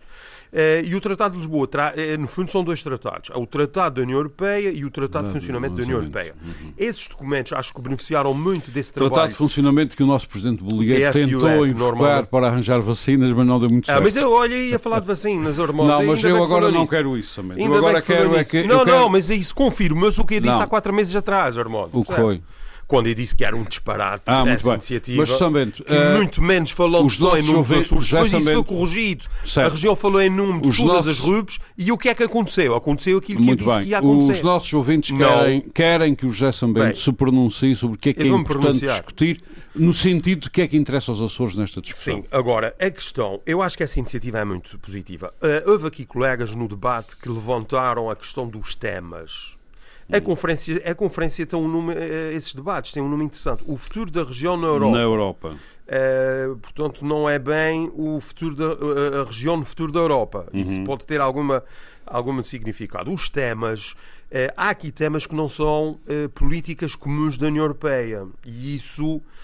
Eh, e o Tratado de Lisboa, eh, no fundo, são dois tratados: o Tratado da União Europeia e o Tratado de Funcionamento da União Europeia. Uhum. Esses documentos acho que beneficiaram muito desse trabalho. Tratado de Funcionamento que o nosso Presidente Bolívar tentou invocar para arranjar vacinas, mas não deu muito certo. Ah, mas eu, olha, ia falar de vacinas, Armando. Não, mas eu agora não quero isso, somente. Eu agora quero é que. Não, não, mas isso confirma-se o que eu disse há quatro meses atrás, Armando. O que foi? Quando eu disse que era um disparate ah, essa bem. iniciativa. Mas, justamente, que uh, muito menos falou só em número dos Açores. Isso foi corrigido. Certo. A região falou em número de os todas nossos... as RUBs e o que é que aconteceu? Aconteceu aquilo que muito eu disse bem. que ia acontecer. Os nossos ouvintes querem, querem que o José Sambento se pronuncie sobre o que é que é importante pronunciar. discutir no sentido de que é que interessa aos Açores nesta discussão. Sim, agora, a questão, eu acho que essa iniciativa é muito positiva. Uh, houve aqui colegas no debate que levantaram a questão dos temas a conferência, a conferência tem um nome, eh, esses debates têm um nome interessante. O futuro da região na Europa. Na Europa. Uh, portanto, não é bem o futuro da a região no futuro da Europa. Uhum. Isso pode ter alguma, algum significado. Os temas, uh, há aqui temas que não são uh, políticas comuns da União Europeia. E isso eh,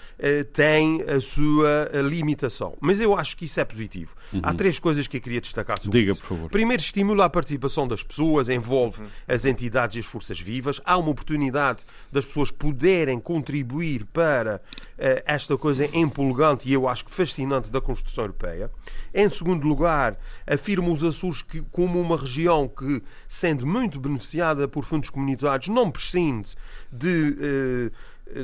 tem a sua limitação. Mas eu acho que isso é positivo. Uhum. Há três coisas que eu queria destacar sobre Diga, isso. por favor. Primeiro, estimula a participação das pessoas, envolve uhum. as entidades e as forças vivas. Há uma oportunidade das pessoas poderem contribuir para uh, esta coisa empolgante e eu acho que fascinante da construção europeia. Em segundo lugar, afirma os Açores que, como uma região que, sendo muito beneficiada por fundos comunitários, não prescinde de.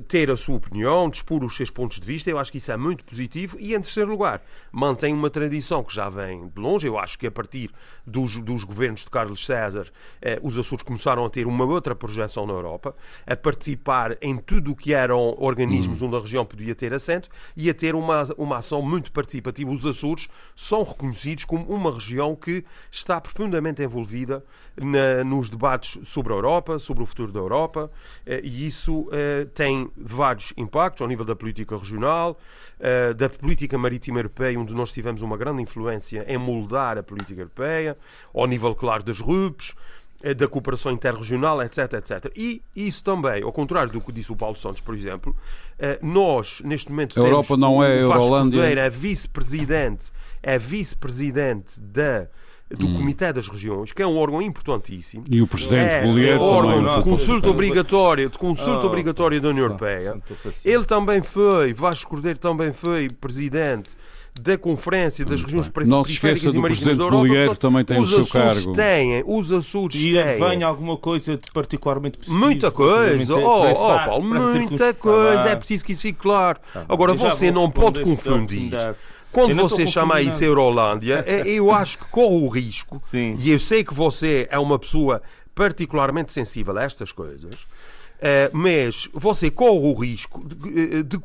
Ter a sua opinião, dispor os seus pontos de vista, eu acho que isso é muito positivo. E em terceiro lugar, mantém uma tradição que já vem de longe. Eu acho que a partir dos, dos governos de Carlos César, eh, os Açores começaram a ter uma outra projeção na Europa, a participar em tudo o que eram organismos hum. onde a região podia ter assento e a ter uma, uma ação muito participativa. Os Açores são reconhecidos como uma região que está profundamente envolvida na, nos debates sobre a Europa, sobre o futuro da Europa, eh, e isso eh, tem tem vários impactos ao nível da política regional, uh, da política marítima europeia, onde nós tivemos uma grande influência em moldar a política europeia, ao nível, claro, das RUPs, uh, da cooperação interregional, etc, etc. E isso também, ao contrário do que disse o Paulo Santos, por exemplo, uh, nós, neste momento, a Europa temos não é o Vasco Cordeiro, é vice-presidente, é vice-presidente da do hum. Comitê das Regiões, que é um órgão importantíssimo. E o Presidente é, é um órgão de consulta obrigatória, de consulta ah, obrigatória da União Europeia. Ele também foi, Vasco Cordeiro também foi Presidente da Conferência das Regiões Periféricas e Marítimas da Europa. Portanto, também tem os o seu Açores cargo. têm, os Açores e têm. vem alguma coisa de particularmente positivo. Muita coisa, oh, oh, Paulo, muita coisa, é preciso que isso fique claro. Tá Agora, você não pode confundir quando você chama isso Eurolândia, é, eu acho que corre o risco, Sim. e eu sei que você é uma pessoa particularmente sensível a estas coisas, Uh, mas você corre o risco de, de,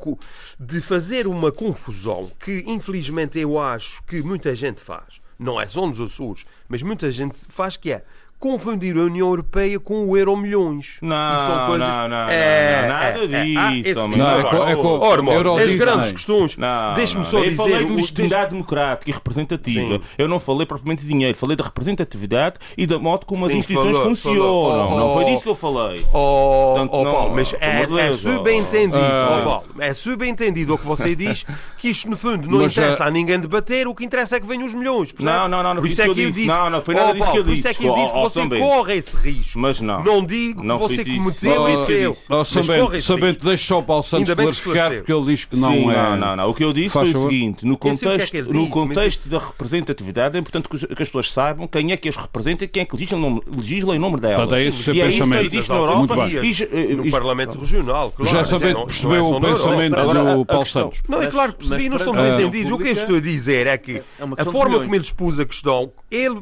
de, fazer uma confusão que, infelizmente, eu acho que muita gente faz. Não é só nos Açores, mas muita gente faz que é confundir a União Europeia com o euro milhões. Não, são coisas... não, não, é, não, nada é, disso. É, não, é, é, Ora, as grandes questões. Deixe-me só eu dizer. Eu falei de legitimidade democrática e representativa. Sim. Eu não falei propriamente de dinheiro, falei da representatividade e da modo como Sim, as instituições falou, funcionam. Falou. Oh, não foi disso que eu falei. Oh, Portanto, oh Paulo, mas é, é subentendido. Oh, Paulo, é subentendido o que você diz que isto, no fundo, não interessa a ninguém debater, o que interessa é que venham os milhões. Não, não, não. Por isso é que eu disse. Não, não foi nada disso que eu disse. Por isso é que eu disse que você corre esse risco. Mas não. Não digo não que você cometeu e fez. Oh, Sabente, Sabente deixa só o Paulo Santos clarificar porque ele diz que não Sim, é. Não, não, não. O que eu disse Faz foi favor. o seguinte: no contexto, é diz, no contexto da representatividade é importante que as pessoas saibam quem é que as representa e quem é que legisla, legisla em nome delas. É esse e é isso que existe na Europa e, no Parlamento Regional. Já Sabente percebeu o pensamento do Paulo Santos. Não, é claro que percebi, nós estamos entendidos. O que eu estou a dizer é que a forma como ele expôs a questão, ele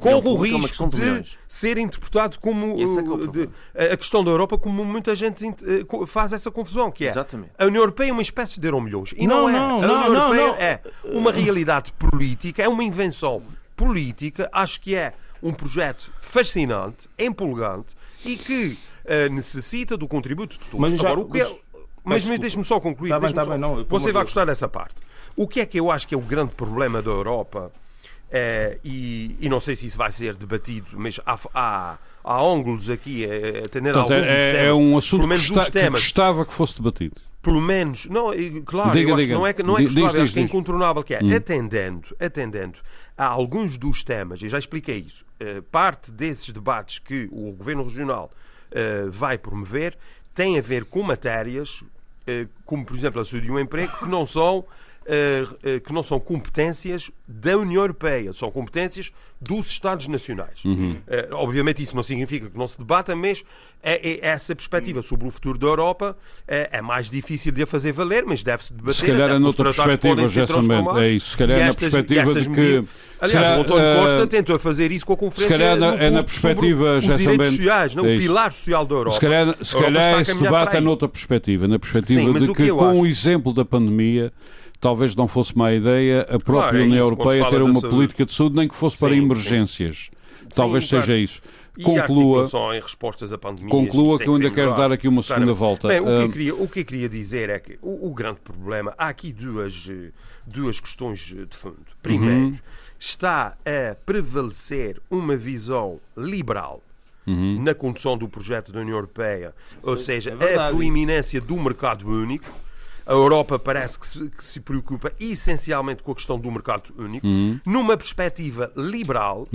corre o risco de ser interpretado como é de, a questão da Europa como muita gente eh, faz essa confusão, que é Exatamente. a União Europeia é uma espécie de euro-milhões. E não, não, é. Não, a União não, Europeia não, é uma realidade política, é uma invenção política, acho que é um projeto fascinante, empolgante e que uh, necessita do contributo de todos. Mas, já, Agora, o que é, mas, mas deixe-me só concluir. Tá bem, tá bem, não, Você vai gostar dessa parte. O que é que eu acho que é o grande problema da Europa? É, e, e, não sei se isso vai ser debatido, mas há, há, há ângulos aqui a, a tener alguns é, temas. É um assunto pelo menos que, está, temas, que gostava que fosse debatido. Pelo menos, não, claro, diga, eu acho diga. que não é, não é diz, gostava, diz, acho que é incontornável que é. Hum. Atendendo, atendendo a alguns dos temas, e já expliquei isso, uh, parte desses debates que o Governo Regional uh, vai promover tem a ver com matérias, como por exemplo a saúde de um emprego, que não são que não são competências da União Europeia, são competências dos Estados Nacionais. Uhum. Uh, obviamente isso não significa que não se debata, mas é, é essa perspectiva sobre o futuro da Europa é, é mais difícil de a fazer valer, mas deve-se debater. Se calhar é noutra perspectiva, Gersamento, é isso. Se calhar é na perspectiva de que... Aliás, calhar, o António Costa tentou fazer isso com a conferência se calhar na, é na perspectiva, os direitos sociais, não, é o pilar social da Europa. Se calhar, se calhar esse debate é noutra perspectiva, na perspectiva Sim, de que, que com o exemplo da pandemia talvez não fosse má ideia a própria claro, é União Europeia ter uma política de saúde, nem que fosse para sim, emergências. Sim. Talvez sim, seja claro. isso. Conclua, em respostas a pandemias, conclua que eu ainda quero dar aqui uma segunda volta. Bem, o, que eu queria, o que eu queria dizer é que o, o grande problema, há aqui duas, duas questões de fundo. Primeiro, uhum. está a prevalecer uma visão liberal uhum. na condução do projeto da União Europeia, ou seja, é a proeminência do mercado único a Europa parece que se, que se, preocupa essencialmente com a questão do mercado único, uhum. numa perspectiva liberal,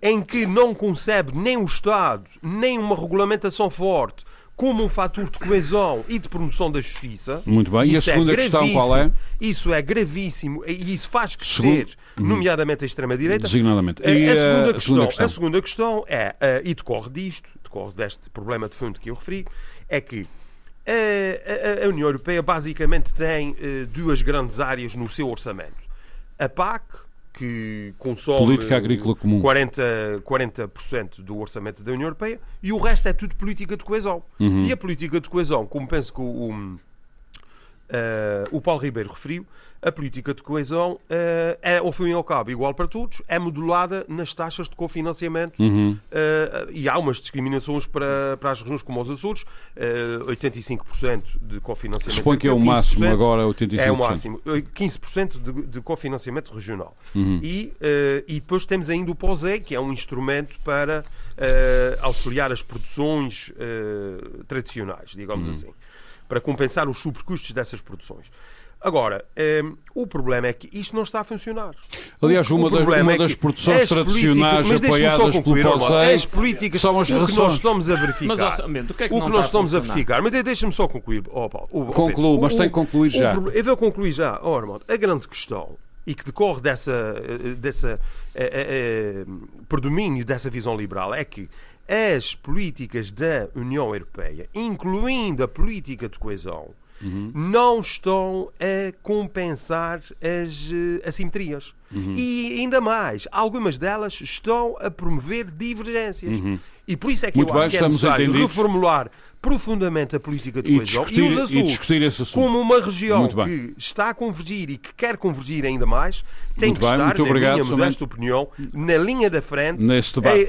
em que não concebe nem o Estado, nem uma regulamentação forte como um fator de coesão e de promoção da justiça. Muito bem. E a é segunda é questão qual é? Isso é gravíssimo e isso faz crescer, Segundo... nomeadamente a extrema-direita. Designadamente. E a, segunda a, questão, segunda questão, a segunda questão é, uh, e decorre disto, decorre deste problema de fundo que eu referi, é que a, a, a União Europeia basicamente tem uh, duas grandes áreas no seu orçamento. A PAC, que consome Política Agrícola Comum. 40%, 40 do orçamento da União Europeia, e o resto é tudo política de coesão. Uhum. E a política de coesão, como penso que o, uh, o Paulo Ribeiro referiu, a política de coesão uh, é, ao fim e ao cabo, igual para todos, é modulada nas taxas de cofinanciamento uhum. uh, e há umas discriminações para, para as regiões como os Açores, uh, 85% de cofinanciamento. Supõe que é o máximo agora, 85%. É o máximo, 15% de, de cofinanciamento regional. Uhum. E, uh, e depois temos ainda o POSE, que é um instrumento para auxiliar as produções tradicionais, digamos uhum. assim, para compensar os supercustos dessas produções. Agora, um, ehm, o problema é que isto não está a funcionar. Aliás, uma, das, uma é das produções tradicionais apoiadas concluir, pelo as políticas, são as o que nós estamos a verificar. Mas, o que é que o que nós estamos a, a verificar, mas deixa-me só concluir. Oh, Paulo, oh, Concluo, mas tem que concluir já. O, eu vou concluir já. Oh, Armando, a grande questão e que decorre dessa, dessa é, é, predomínio dessa visão liberal é que as políticas da União Europeia, incluindo a política de coesão, uhum. não estão a compensar as uh, assimetrias. Uhum. E ainda mais, algumas delas estão a promover divergências. Uhum. E por isso é que Muito eu acho que é necessário reformular profundamente a política de coesão e, os Açores, como uma região que está a convergir e que quer convergir ainda mais, tem Muito que bem, estar, na obrigado, minha modesta opinião, na linha da frente, neste debate.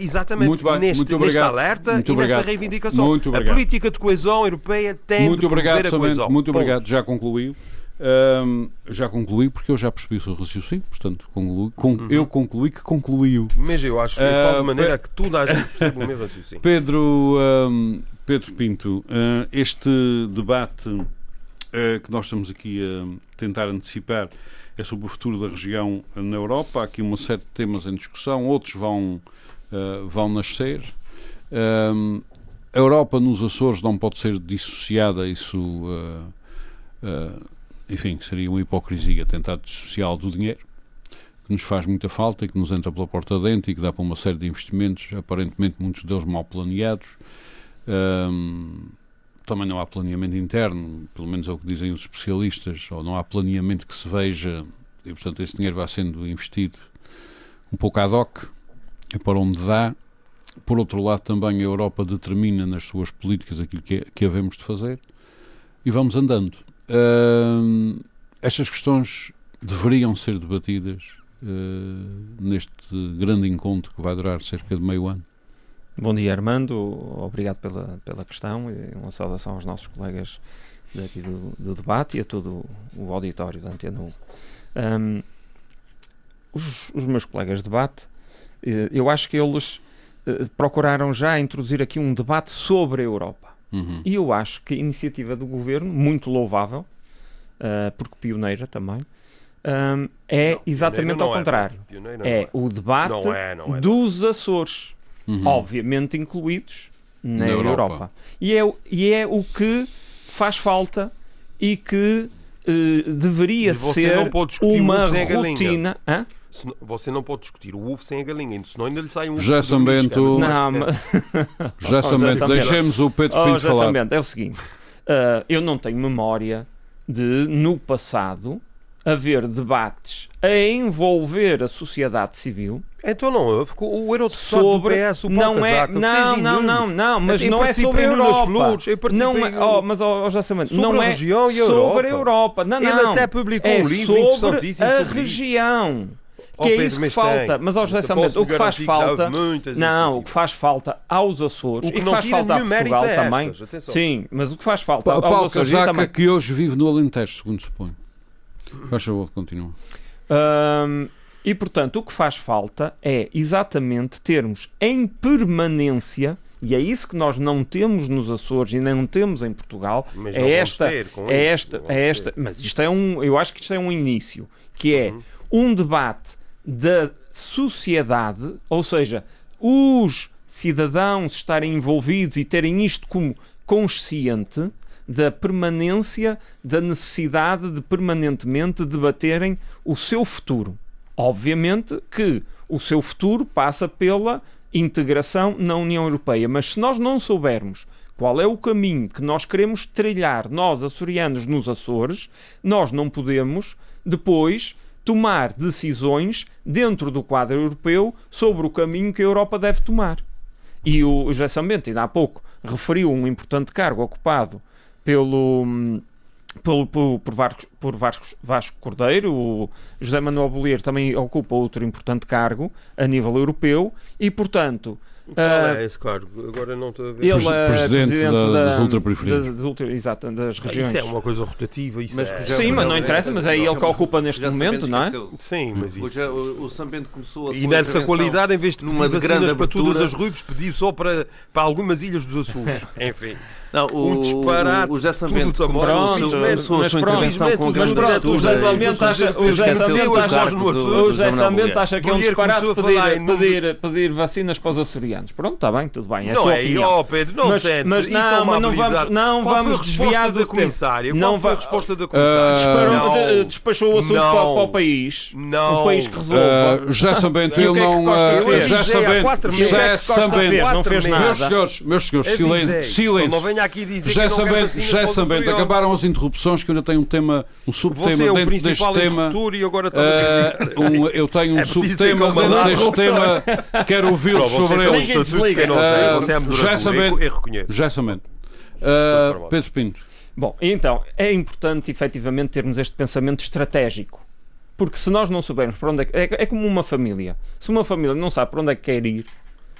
exatamente muito bem, neste, muito neste alerta muito e obrigado. nessa reivindicação. Muito a política de coesão europeia tem muito de promover obrigado, a coesão. Muito Ponto. obrigado, já concluiu. Um, já concluí porque eu já percebi o seu raciocínio, portanto, concluí, con, uhum. eu concluí que concluiu. Mas eu acho que eu uh, falo de maneira Pe que toda a gente percebe o meu raciocínio. Pedro, um, Pedro Pinto, uh, este debate uh, que nós estamos aqui a tentar antecipar é sobre o futuro da região na Europa. Há aqui uma série de temas em discussão, outros vão, uh, vão nascer. a Europa nos Açores não pode ser dissociada, isso, enfim, seria uma hipocrisia tentar dissociá-lo do dinheiro que nos faz muita falta e que nos entra pela porta dentro e que dá para uma série de investimentos, aparentemente muitos deles mal planeados. Também não há planeamento interno, pelo menos é o que dizem os especialistas, ou não há planeamento que se veja, e portanto esse dinheiro vai sendo investido um pouco ad hoc, é para onde dá. Por outro lado, também a Europa determina nas suas políticas aquilo que, é, que havemos de fazer e vamos andando. Estas questões deveriam ser debatidas uh, neste grande encontro que vai durar cerca de meio ano. Bom dia, Armando. Obrigado pela, pela questão e uma saudação aos nossos colegas daqui do, do debate e a todo o auditório da Antena 1. Um, os, os, meus colegas de debate, eh, eu acho que eles eh, procuraram já introduzir aqui um debate sobre a Europa. Uhum. E eu acho que a iniciativa do governo, muito louvável, uh, porque pioneira também, um, é não, exatamente ao é, contrário. É, é, o debate não é, não é, dos Açores uhum. obviamente incluídos na, na Europa. Europa. E, é, e é o que faz falta e que uh, deveria ser uma rotina. Você não pode discutir o ovo sem a galinha, senão ainda lhe sai um. Não, mas... Já Sambento, deixemos o Pedro oh, Pinto falar. Sambento, é o seguinte: uh, eu não tenho memória de, no passado, haver debates a envolver a sociedade civil. Então não houve. O eurodeputado sobre, do PS, o Paulo não é, não, não, não, não, mas não é sobre a Europa. Flores, não é, oh, mas oh, já sabemos, não a é região e a sobre a Europa. Não, não, Ele até publicou é um livro interessantíssimo sobre a região. Que é isso que falta, mas ao José Sambento, o que faz falta, não, o que faz falta aos Açores o que e que faz falta a Portugal também, sim, mas o que faz falta aos Paulo Açores Casaca, que hoje vive no Alentejo, segundo suponho. Faz favor, continua. E portanto, o que faz falta é exatamente termos em permanência. E é isso que nós não temos nos Açores e não temos em Portugal. Mas é esta, é esta, é esta. Mas isto é um, eu acho que isto é um início, que é uhum. um debate da sociedade, ou seja, os cidadãos estarem envolvidos e terem isto como consciente da permanência, da necessidade de permanentemente debaterem o seu futuro. Obviamente que o seu futuro passa pela integração na União Europeia, mas se nós não soubermos qual é o caminho que nós queremos trilhar, nós açorianos nos Açores, nós não podemos depois tomar decisões dentro do quadro europeu sobre o caminho que a Europa deve tomar. E o José Sambento, ainda há pouco, referiu um importante cargo ocupado pelo, pelo, por, Vasco, por Vasco, Vasco Cordeiro, o José Manuel Bolheiro também ocupa outro importante cargo a nível europeu e, portanto, qual uh, é esse cargo? Agora não estou a ver. Ele é presidente, presidente da, da, das ultraperiferias. Das, ultra, exato, das regiões. Isso é uma coisa rotativa. Isso mas, é... Sim, mas não interessa, mas é ele que ocupa neste momento, não é? Sim, mas isso... O, o, Sambento começou a E nessa qualidade, em vez de pedir vacinas para todas as ruíbas, pediu só para, para algumas ilhas dos Açores. Enfim. Não, o, um disparate, o, José Sambento. Pronto, mas pronto, mas pronto, o José Sambento acha, o José Sambento acha, o José Sambento acha que é um disparate pedir, pedir, pedir vacinas para os açorianos. Pronto, está bem, tudo bem. É não é, ó Pedro, não mas, tente. Mas não, mas não vamos, não vamos desviar do da comissária. Não foi a resposta da comissária? Despachou o assunto para o país. Não. O país que resolve. José Sambento, ele não... José Sambento, José Sambento, não fez nada. Meus senhores, meus senhores, silêncio, silêncio aqui dizer já que não sabendo, já sabendo, acabaram as interrupções que eu ainda tenho um tema um subtema Você é o dentro principal deste tema. e agora uh, um, Eu tenho um é subtema dentro deste tema. Quero ouvi-lo sobre ele. Você é reconheço. Gersamento. Uh, Pedro Pinto. Bom, então, é importante efetivamente termos este pensamento estratégico. Porque se nós não soubermos para onde é que. É, é como uma família. Se uma família não sabe para onde é que quer ir,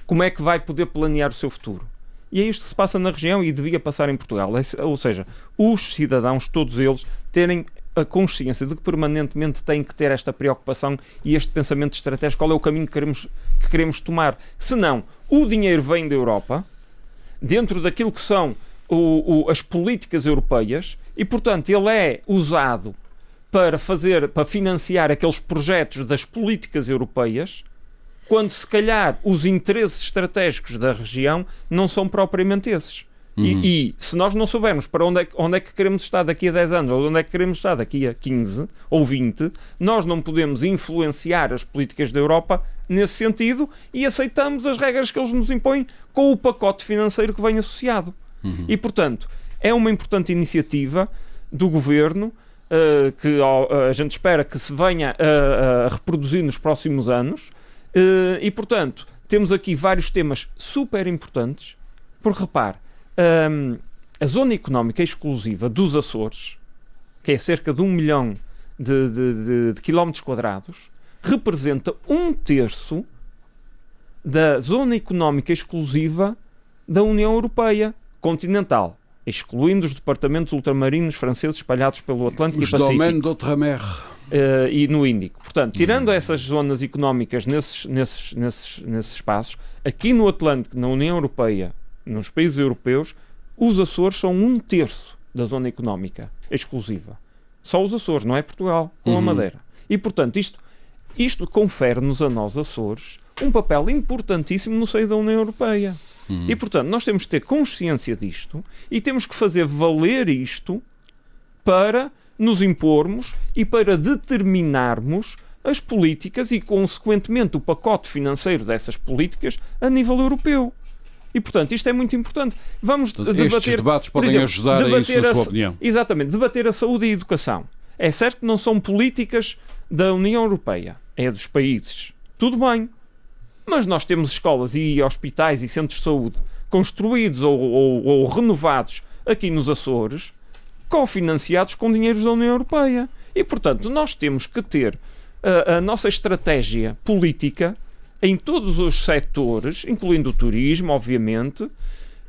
como é que vai poder planear o seu futuro? E é isto que se passa na região e devia passar em Portugal. É ou seja, os cidadãos, todos eles, terem a consciência de que permanentemente têm que ter esta preocupação e este pensamento estratégico, qual é o caminho que queremos, que queremos tomar. Se não, o dinheiro vem da Europa, dentro daquilo que são o, o, as políticas europeias, e portanto ele é usado para fazer, para financiar aqueles projetos das políticas europeias, quando se calhar os interesses estratégicos da região não são propriamente esses. Uhum. E, e, se nós não soubermos para onde é, onde é que queremos estar daqui a 10 anos ou onde é que queremos estar daqui a 15 ou 20, nós não podemos influenciar as políticas da Europa nesse sentido e aceitamos as regras que eles nos impõem com o pacote financeiro que vem associado. Uhum. E, portanto, é uma importante iniciativa do governo uh, que uh, a gente espera que se venha a, a reproduzir nos próximos anos Uh, e, portanto, temos aqui vários temas super importantes, porque repare, um, a zona económica exclusiva dos Açores, que é cerca de um milhão de, de, de, de quilómetros quadrados, representa um terço da zona económica exclusiva da União Europeia continental, excluindo os departamentos ultramarinos franceses espalhados pelo Atlântico os e Pacífico. D'outre-mer uh, e no Índico. Portanto, tirando hum. essas zonas económicas nesses, nesses, nesses, nesses espaços, aqui no Atlântico, na União Europeia, nos países europeus, os Açores são um terço da zona económica exclusiva. Só os Açores, não é Portugal, com uhum. a Madeira. E, portanto, isto, isto confere-nos a nós, Açores, um papel importantíssimo no seio da União Europeia. Uhum. E, portanto, nós temos que ter consciência disto e temos que fazer valer isto para nos impormos e para determinarmos as políticas e, consequentemente, o pacote financeiro dessas políticas a nível europeu. E, portanto, isto é muito importante. Vamos Estes debater. Estes debates podem exemplo, ajudar a isso, na sua opinião. Exatamente. Debater a saúde e a educação. É certo que não são políticas da União Europeia, é dos países. Tudo bem. Mas nós temos escolas e hospitais e centros de saúde construídos ou, ou, ou renovados aqui nos Açores cofinanciados com dinheiros da União Europeia. E, portanto, nós temos que ter a, a nossa estratégia política em todos os setores, incluindo o turismo, obviamente,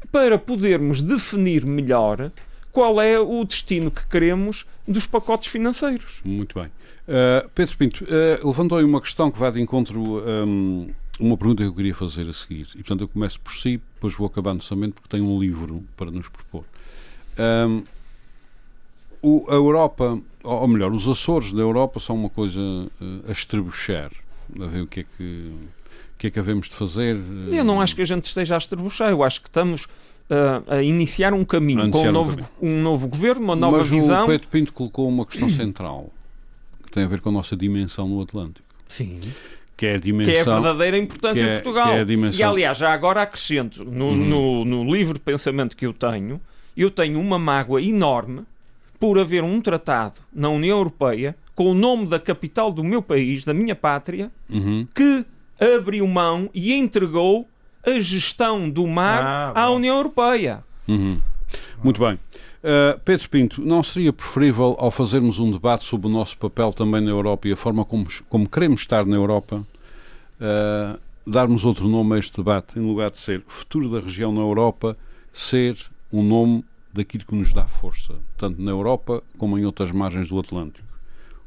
para podermos definir melhor qual é o destino que queremos dos pacotes financeiros. Muito bem. Uh, Pedro Pinto, uh, levantou aí uma questão que vai de encontro um, uma pergunta que eu queria fazer a seguir. E, portanto, eu começo por si, depois vou acabar no somente porque tenho um livro para nos propor. Um, o, a Europa, ou melhor, os Açores da Europa são uma coisa uh, a estrebuchar. A ver o que é que, o que é que havemos de fazer. Eu não acho que a gente esteja a estrebuchar, eu acho que estamos uh, a iniciar um caminho iniciar com um novo, um, um novo governo, uma nova Mas visão. o Pedro Pinto colocou uma questão central que tem a ver com a nossa dimensão no Atlântico. Sim que é a dimensão. Que é a verdadeira importância é, de Portugal. É dimensão... E aliás, já agora acrescento, no, uhum. no, no livre pensamento que eu tenho, eu tenho uma mágoa enorme por haver um tratado na União Europeia com o nome da capital do meu país, da minha pátria, uhum. que abriu mão e entregou a gestão do mar ah, à União Europeia. Uhum. Muito bem. Uh, Pedro Pinto, não seria preferível, ao fazermos um debate sobre o nosso papel também na Europa e a forma como, como queremos estar na Europa, uh, darmos outro nome a este debate, em lugar de ser futuro da região na Europa, ser um nome daquilo que nos dá força, tanto na Europa como em outras margens do Atlântico.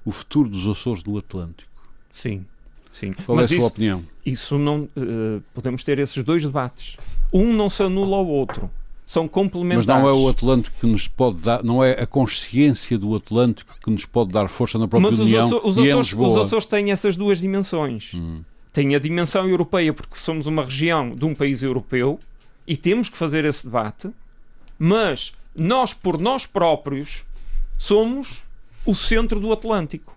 O futuro dos Açores do Atlântico. Sim, sim. Qual Mas é a sua opinião? Isso não. Uh, podemos ter esses dois debates. Um não se anula ao outro. São complementares. Mas não é o Atlântico que nos pode dar, não é a consciência do Atlântico que nos pode dar força na própria Mas União. Os, Açores, os, Açores, os Açores têm essas duas dimensões. Hum. Têm a dimensão europeia, porque somos uma região de um país europeu e temos que fazer esse debate mas nós, por nós próprios, somos o centro do Atlântico.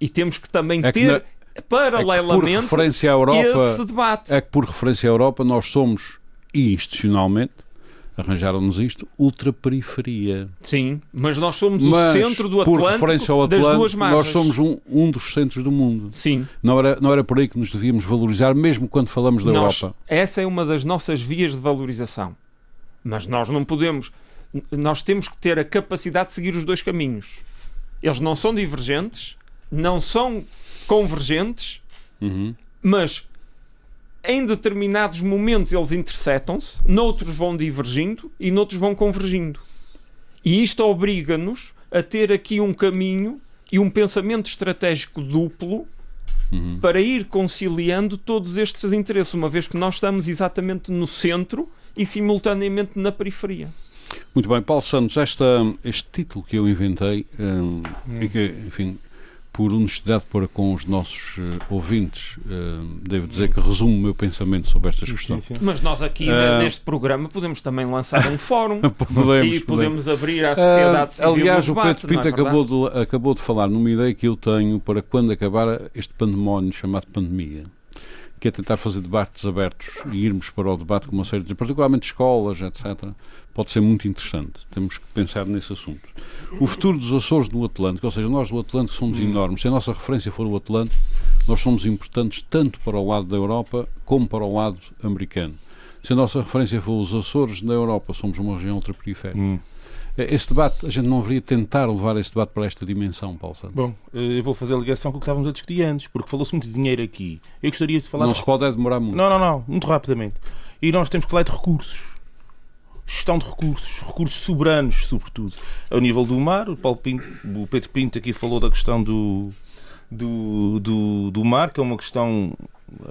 E temos que também é que ter, na, paralelamente, é por referência à Europa, esse debate. É que, por referência à Europa, nós somos, institucionalmente, arranjaram-nos isto, ultraperiferia. Sim, mas nós somos mas, o centro do Atlântico, por referência ao Atlântico das duas margens. Nós somos um, um dos centros do mundo. Sim. Não era, não era por aí que nos devíamos valorizar, mesmo quando falamos da nós, Europa. Essa é uma das nossas vias de valorização. Mas nós não podemos... Nós temos que ter a capacidade de seguir os dois caminhos. Eles não são divergentes, não são convergentes, uhum. mas em determinados momentos eles interceptam-se, noutros vão divergindo e noutros vão convergindo. E isto obriga-nos a ter aqui um caminho e um pensamento estratégico duplo uhum. para ir conciliando todos estes interesses, uma vez que nós estamos exatamente no centro e simultaneamente na periferia. Muito bem, Paulo Santos, esta, este título que eu inventei, um, hum. e que, enfim, por honestidade para com os nossos uh, ouvintes, uh, devo dizer que resumo o meu pensamento sobre estas questões. Mas nós aqui uh, neste programa podemos também lançar um fórum podemos, e podemos, podemos, abrir à sociedade civil Aliás, o Pedro Pinto é acabou, de, acabou de falar numa ideia que eu tenho para quando acabar este pandemónio chamado pandemia que é tentar fazer debates abertos e irmos para o debate com uma série de, particularmente escolas, etc., pode ser muito interessante. Temos que pensar nesse assunto. O futuro dos Açores do Atlântico, ou seja, nós do Atlântico somos hum. enormes. Se a nossa referência for o Atlântico, nós somos importantes tanto para o lado da Europa como para o lado americano. Se a nossa referência for os Açores na Europa, somos uma região ultraperiférica. Hum. Esse debate, a gente não deveria tentar levar esse debate para esta dimensão, Paulo Santos? Bom, eu vou fazer a ligação com o que estávamos a discutir antes, porque falou-se muito de dinheiro aqui. Eu gostaria de falar... Não de... se pode é demorar muito. Não, não, não, muito rapidamente. E nós temos que falar de recursos. Gestão de recursos, recursos soberanos, sobretudo. Ao nível do mar, o, Paulo Pinto, o Pedro Pinto aqui falou da questão do, do, do, do mar, que é uma questão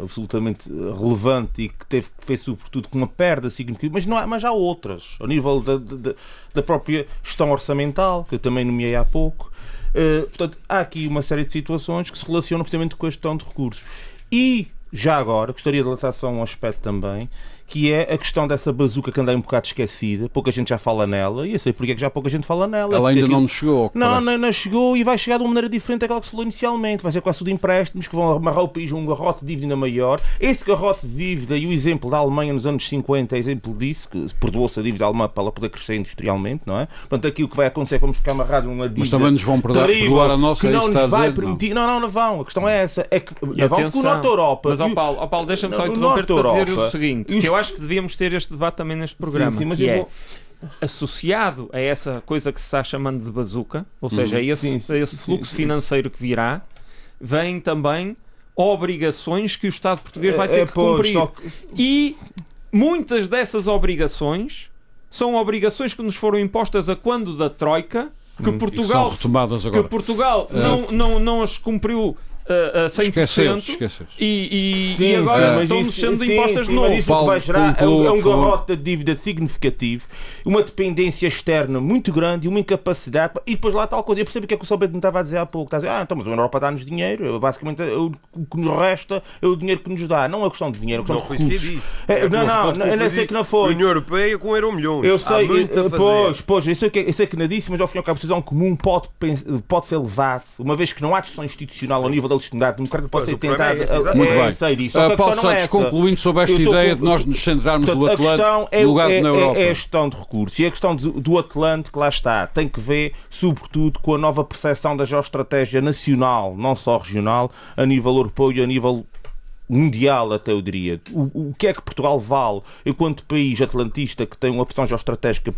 absolutamente relevante e que teve que fez sobretudo com uma perda significativa, mas, não há, mas há outras, ao nível da, da, da própria gestão orçamental, que eu também nomeei há pouco. Uh, portanto, há aqui uma série de situações que se relacionam precisamente com a gestão de recursos. E, já agora, gostaria de lançar só um aspecto também, que é a questão dessa bazuca que anda um bocado esquecida. Pouca gente já fala nela, e eu sei porque é que já pouca gente fala nela. Ela ainda aquilo... não chegou. Não, não, não, chegou e vai chegar de uma maneira diferente daquela que se falou inicialmente. Vai ser quase tudo empréstimos que vão amarrar o país a um garrote de dívida maior. Esse garrote de dívida e o exemplo da Alemanha nos anos 50 é exemplo disso, que perdoou-se a dívida alemã para ela poder crescer industrialmente, não é? Portanto, aqui o que vai acontecer é que vamos ficar amarrados numa dívida. Mas também nos vão perdoar a nossa que não nos vai permitir. Não. não, não, não vão. A questão é essa. É que não vão com o Norte Europa. Mas, ó Paulo, ó Paulo deixa-me só interromper para dizer o seguinte: que eu acho que devíamos ter este debate também neste programa, sim, sim, mas que é vou... associado a essa coisa que se está chamando de bazuca, ou seja, a uhum. esse, sim, esse fluxo financeiro que virá, vêm também obrigações que o Estado português vai ter é, que cumprir. E muitas dessas obrigações são obrigações que nos foram impostas a quando da Troika, que hum, Portugal, que Portugal é. não, não, não as cumpriu a, a 100% esqueceu, esqueceu. E, e, sim, e agora estão-nos sendo sim, impostas sim, de novo. Mas isso Paulo, que vai gerar é, um, é um garrote de dívida significativo, uma dependência externa muito grande e uma incapacidade. E depois lá tal coisa. Eu percebo o que é que o Salbeto me estava a dizer há pouco. Está a dizer, ah, então, mas a Europa dá-nos dinheiro. Basicamente, o que nos resta é o dinheiro que nos dá. Não é questão de dinheiro, é questão não de recursos. É, não, não, não, eu não sei que não foi. A União Europeia com euro milhões. Eu sei, pois, pois, eu sei, que, eu sei que não disse, mas ao fim e ao cabo, a decisão comum pode, pode ser levada, uma vez que não há decisão institucional ao nível da legitimidade democrática pode ser tentado. É Muito bem. Sei disso. Uh, Paulo Santos, é concluindo sobre esta ideia de nós nos centrarmos no Atlântico é, lugar é, na Europa. É a gestão de recursos. E a questão do, do Atlântico, lá está, tem que ver, sobretudo, com a nova percepção da geoestratégia nacional, não só regional, a nível europeu e a nível mundial, até eu diria. O, o que é que Portugal vale enquanto país atlantista que tem uma opção geoestratégica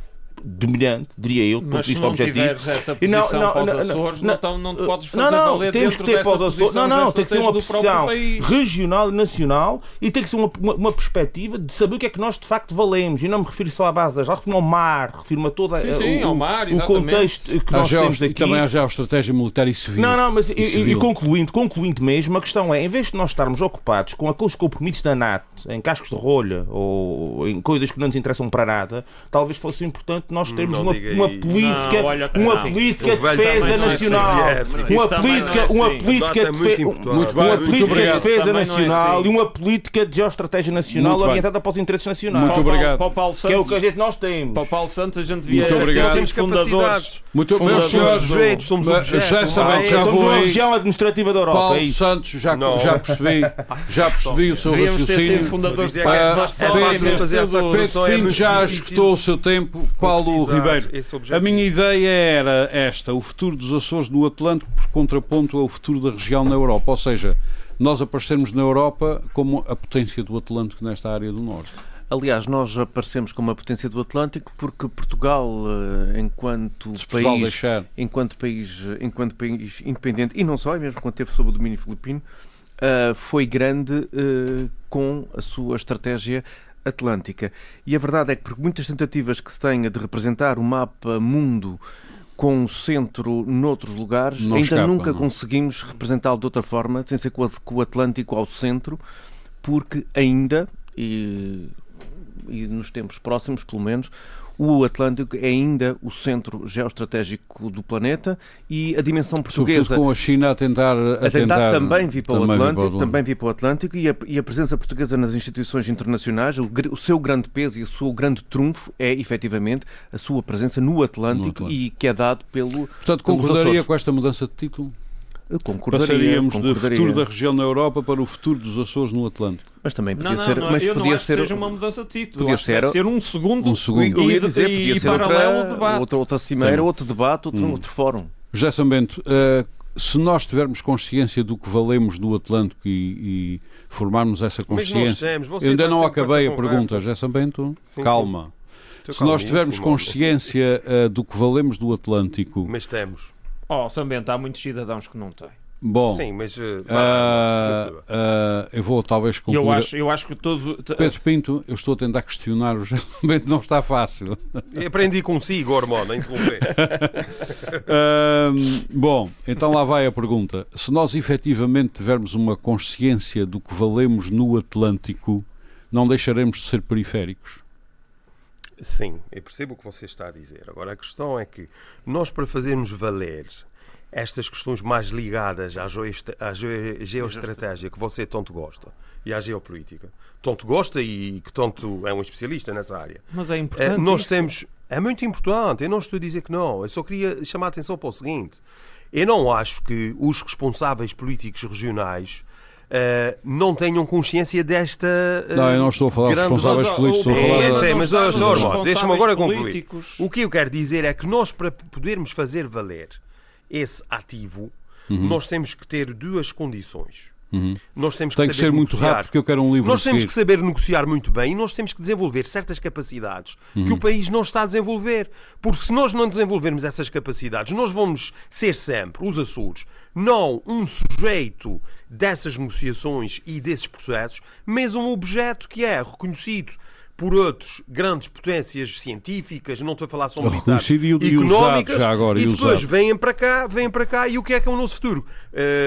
dominante, diria eu, do ponto de vista objetivo. essa posição não, não, para os Açores, não, não, não, te podes fazer não, não, valer temos que ter para os Açores. Não, não, tem que ser uma posição regional e nacional e tem que ser uma, uma, uma, perspectiva de saber o que é que nós de facto valemos. E não me refiro só à base das refiro ao mar, refiro-me a todo sim, sim, o, mar, o contexto que nós temos aqui. E também há geoestratégia militar e civil. Não, não, mas e, e, concluindo, concluindo mesmo, a questão é, em vez de nós estarmos ocupados com aqueles compromissos da NATO, em cascos de rolha ou em coisas que não nos interessam para nada, talvez fosse importante nós termos uma, uma política, não, uma política de defesa nacional. Uma política, uma política de defesa nacional e uma política de geoestratégia nacional orientada para os interesses nacionais. Muito obrigado. Que é o que a gente nós temos. Para o Paulo Santos a gente devia Muito obrigado. Temos fundadores. Muito Nós somos sujeitos, somos objetos. Já sabem, já Somos uma foi. região administrativa da Europa. é Paulo. Santos, já, já percebi, já percebi o seu raciocínio. de É Ah, é Pedro, de é muito já esgotou o seu tempo. Paulo Ribeiro. A minha ideia era esta: o futuro dos Açores no Atlântico por contraponto ao futuro da região na Europa. Ou seja, nós aparecermos na Europa como a potência do Atlântico nesta área do Norte. Aliás, nós aparecemos como a potência do Atlântico porque Portugal, eh, enquanto Portugal país, deixar. enquanto país, enquanto país independente e não só, e mesmo quando esteve sob o domínio filipino, ah, foi grande eh, com a sua estratégia atlântica. E a verdade é que por muitas tentativas que se tenha de representar o mapa mundo com o centro noutros lugares, Não ainda escapa, nunca não. conseguimos representá-lo de outra forma, sem ser com, o Atlântico ao centro, porque ainda, e, e nos tempos próximos pelo menos, o Atlântico é ainda o centro geoestratégico do planeta e a dimensão Sobretudo portuguesa com a China a tentar. A, a tentar também vir para para o Atlântico e a, e a presença portuguesa nas instituições internacionais, o, o seu grande peso e o seu grande trunfo é efetivamente a sua presença no Atlântico, No Atlântico. e que é dado pelo Portanto, concordaria com esta mudança de título? Eu concordaria, Passaríamos do concordaria. futuro da região na Europa para o futuro dos Açores no Atlântico. Mas também Não, podia não, ser, não, mas eu não podia acho ser que seja uma mudança de título. podia ser- ser um segundo, Um segundo. e, dizer, e, podia e ser paralelo ao outra, debate. outra, outra cimeira, Sim. outro debate, outro, Hum. outro fórum. José Sambento, eh, se nós tivermos consciência do que valemos no Atlântico e, e formarmos essa consciência. temos, você Eu ainda não acabei a pergunta. José Sambento. Sim, Calma. Estou Se nós tivermos consciência eh, do que valemos do Atlântico, Mas temos. Oh, Sambento, há muitos cidadãos que não têm. bom, Sim, mas. ah, vá, ah, eu vou talvez concluir. eu acho, eu acho que todos. Pedro Pinto, eu estou a tentar questionar o José Sambento, não está fácil. eu Aprendi consigo, hormona, a interromper. Bom, então lá vai a pergunta. Se nós efetivamente tivermos uma consciência do que valemos no Atlântico, não deixaremos de ser periféricos? Sim, eu percebo o que você está a dizer. Agora, a questão é que nós, para fazermos valer estas questões mais ligadas à, geoest- à ge- geoestratégia que você tanto gosta e à geopolítica, tanto gosta e que tanto é um especialista nessa área, Mas é Eh, importante. nós isso. temos. É muito importante, eu não estou a dizer que não. Eu só queria chamar a atenção para o seguinte: eu não acho que os responsáveis políticos regionais eh, não tenham consciência desta. eh, Não, eu não estou a falar de grande responsáveis políticos, estou a o- falar É, sei, mas, irmão, deixa-me agora responsáveis concluir. políticos. O que eu quero dizer é que nós, para podermos fazer valer esse ativo, Uhum. nós temos que ter duas condições. Nós temos que Tem que saber ser muito negociar. rápido porque eu quero um livro Nós temos seguir. que saber negociar muito bem e nós temos que desenvolver certas capacidades Uhum. que o país não está a desenvolver. Porque se nós não desenvolvermos essas capacidades, nós vamos ser sempre, os Açores, não um sujeito dessas negociações e desses processos, mas um objeto que é reconhecido por outros grandes potências científicas, não estou a falar só e- e usado económicas, já agora, e e depois vêm para cá, vêm para cá, e o que é que é o nosso futuro?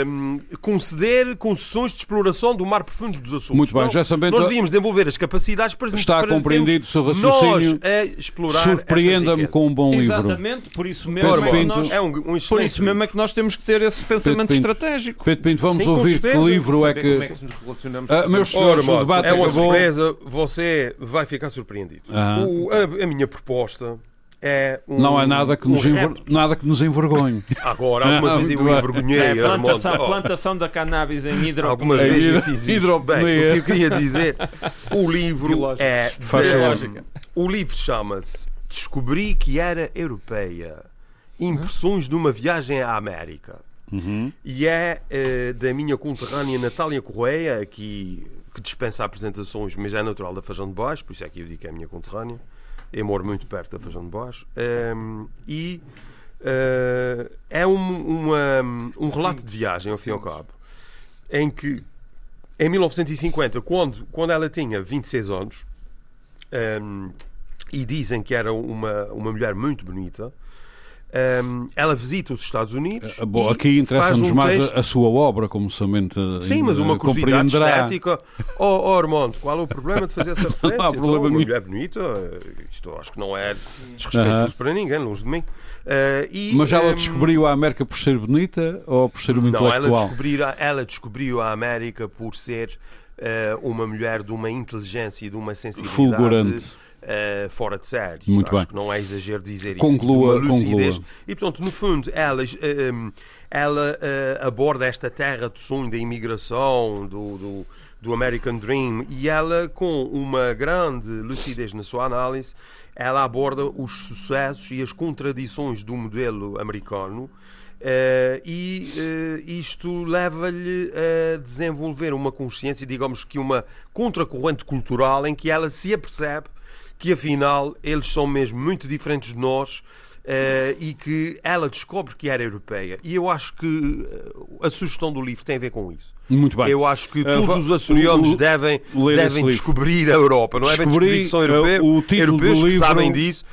Hum, conceder concessões de exploração do mar profundo dos Açores. Muito bem, Não, já sabendo- Nós devíamos desenvolver as capacidades para Está para compreendido o seu raciocínio. Nós a explorar Surpreenda-me com um bom livro. Exatamente, por isso mesmo Pedro é que Pinto. nós. É um, um Por isso mesmo é que nós temos que ter esse pensamento Pinto. estratégico. Pedro Pinto, vamos Sim, ouvir que livro é é que. relacionamos Ah, com meus senhores, o debate é uma acabou. surpresa, você vai ficar surpreendido. Ah. O- a, a minha proposta é um, Não há nada que, um nos enver... nada que nos envergonhe. Agora, alguma Ah, vez eu envergonhei, É, a plantação, a Oh, plantação da cannabis em Alguma hidroponia. vez Hidro- eu fiz isso. Bem, o que eu queria dizer, o livro é de- o livro chama-se Descobri que era europeia. Impressões de uma viagem à América. E é eh, da minha conterrânea Natália Correia, aqui, que dispensa apresentações, mas é natural da Fajão de Baixo, por isso é que eu digo que é a minha conterrânea. Eu moro muito perto da Fajão de Baixo. Ehm, e eh, é um, uma- um relato de viagem, ao fim e ao cabo, em que em 1950, quando, quando ela tinha 26 anos, ehm, e dizem que era uma, uma mulher muito bonita, Um, ela visita os Estados Unidos. Uh, bom, aqui interessa-nos um mais texto... a, sua obra, como somente. Sim, mas uma curiosidade estética. Oh, oh, Armando, qual é o problema de fazer essa referência? não há problema então, uma mulher bonita, isto acho que não é desrespeitoso uh -huh. para ninguém, longe de mim. Uh, e, mas ela um... descobriu a América por ser bonita ou por ser uma não, intelectual? Ela descobriu, ela descobriu a América por ser uma mulher de uma inteligência e de uma sensibilidade. Fulgurante uh, fora de série. Muito Acho bem. que não é exagero dizer conclua, isso. Conclua, E, portanto, no fundo, ela, uh, ela uh, aborda esta terra de sonho da imigração, do, do, do, American Dream, e ela, com uma grande lucidez na sua análise, ela aborda os sucessos e as contradições do modelo americano. Uh, e uh, isto leva-lhe a desenvolver uma consciência, digamos que uma contracorrente cultural em que ela se apercebe que afinal eles são mesmo muito diferentes de nós Uh, e que ela descobre que era europeia. E eu acho que eh, a sugestão do livro tem a ver com isso. Muito bem. Eu acho que uh, todos os açorianos devem, devem descobrir a Europa. Não é bem descobrir que são europeus, uh, europeus que livro... sabem disso.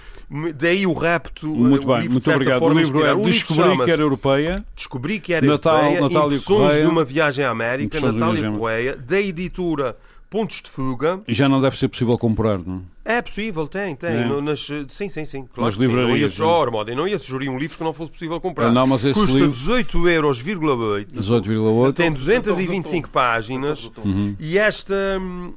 Daí o rapto. Muito bem, muito obrigado. o livro é Descobri que era europeia. Descobri que era Natal, europeia. Natália Impressões Correia. de uma viagem à América. Natália Correia, da editora pontos de fuga. E já não deve ser possível comprar, não é? possível, tem, tem. É. No, nas, sim, sim, sim. Claro nas livrarias. Não ia, sugerir, não. não ia sugerir um livro que não fosse possível comprar. Não, mas esse Custa livro... 18 euros, 18,8. Tem 225 páginas. Uhum. E esta,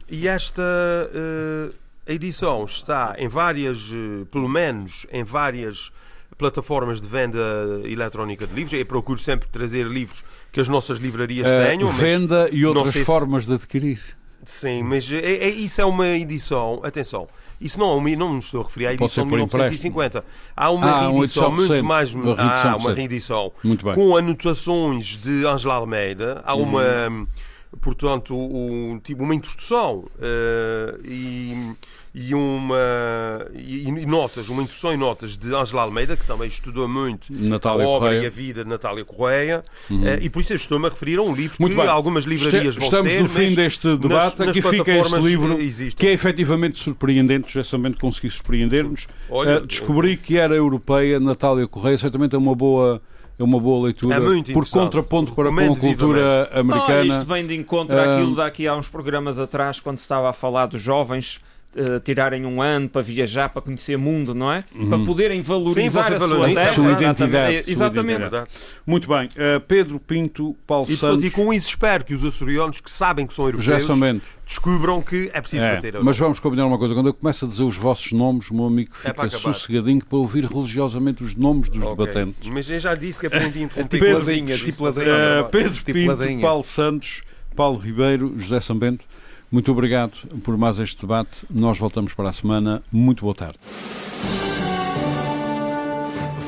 e esta uh, edição está em várias, uh, pelo menos em várias plataformas de venda eletrónica de livros. Eu procuro sempre trazer livros que as nossas livrarias uh, tenham. Venda e outras formas se... de adquirir. Sim, mas é, é, isso é uma edição, atenção, isso não, é uma, não me estou a referir à edição de 1950. Há uma ah, reedição muito mais. Uma reedição, ah, uma reedição com anotações de Angela Almeida. Há uma. Hum. Portanto, um, tipo, uma introdução uh, e e uma e, e, notas, uma introdução e notas de Ângela Almeida, que também estudou muito Natália a obra Correia. e a vida de Natália Correia, uhum. uh, e por isso estou-me a referir a um livro muito que bem. algumas livrarias vão Estamos ter, no fim deste debate, nas, aqui fica este livro que é efetivamente surpreendente, justamente consegui surpreender-nos. Uh, descobri que era europeia, Natália Correia, certamente é uma boa é uma boa leitura é por contraponto para com a cultura americana. isto vem de encontro àquilo daqui há uns programas atrás, quando estava a falar dos jovens Uh, tirarem um ano para viajar, para conhecer o mundo, não é? Uhum. Para poderem valorizar Sim, a sua terra. Sua identidade. Exatamente. Sua Muito bem. Uh, Pedro Pinto, Paulo e, Santos... E com isso espero que os açorianos que sabem que são europeus descubram que é preciso é, bater. Mas vamos combinar uma coisa. Quando eu começo a dizer os vossos nomes, o meu amigo é fica é sossegadinho para ouvir religiosamente os nomes dos okay. debatentes. Mas eu já disse que aprendi a interromper Pedro, tipo uh, Pedro Pinto, Paulo Santos, Paulo Ribeiro, José Sambento. Muito obrigado por mais este debate. Nós voltamos para a semana. Muito boa tarde.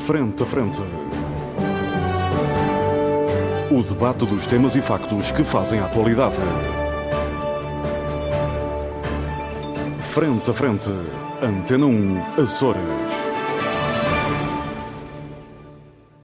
Frente a frente. O debate dos temas e factos que fazem a atualidade. Frente a frente. Antena 1, Açores.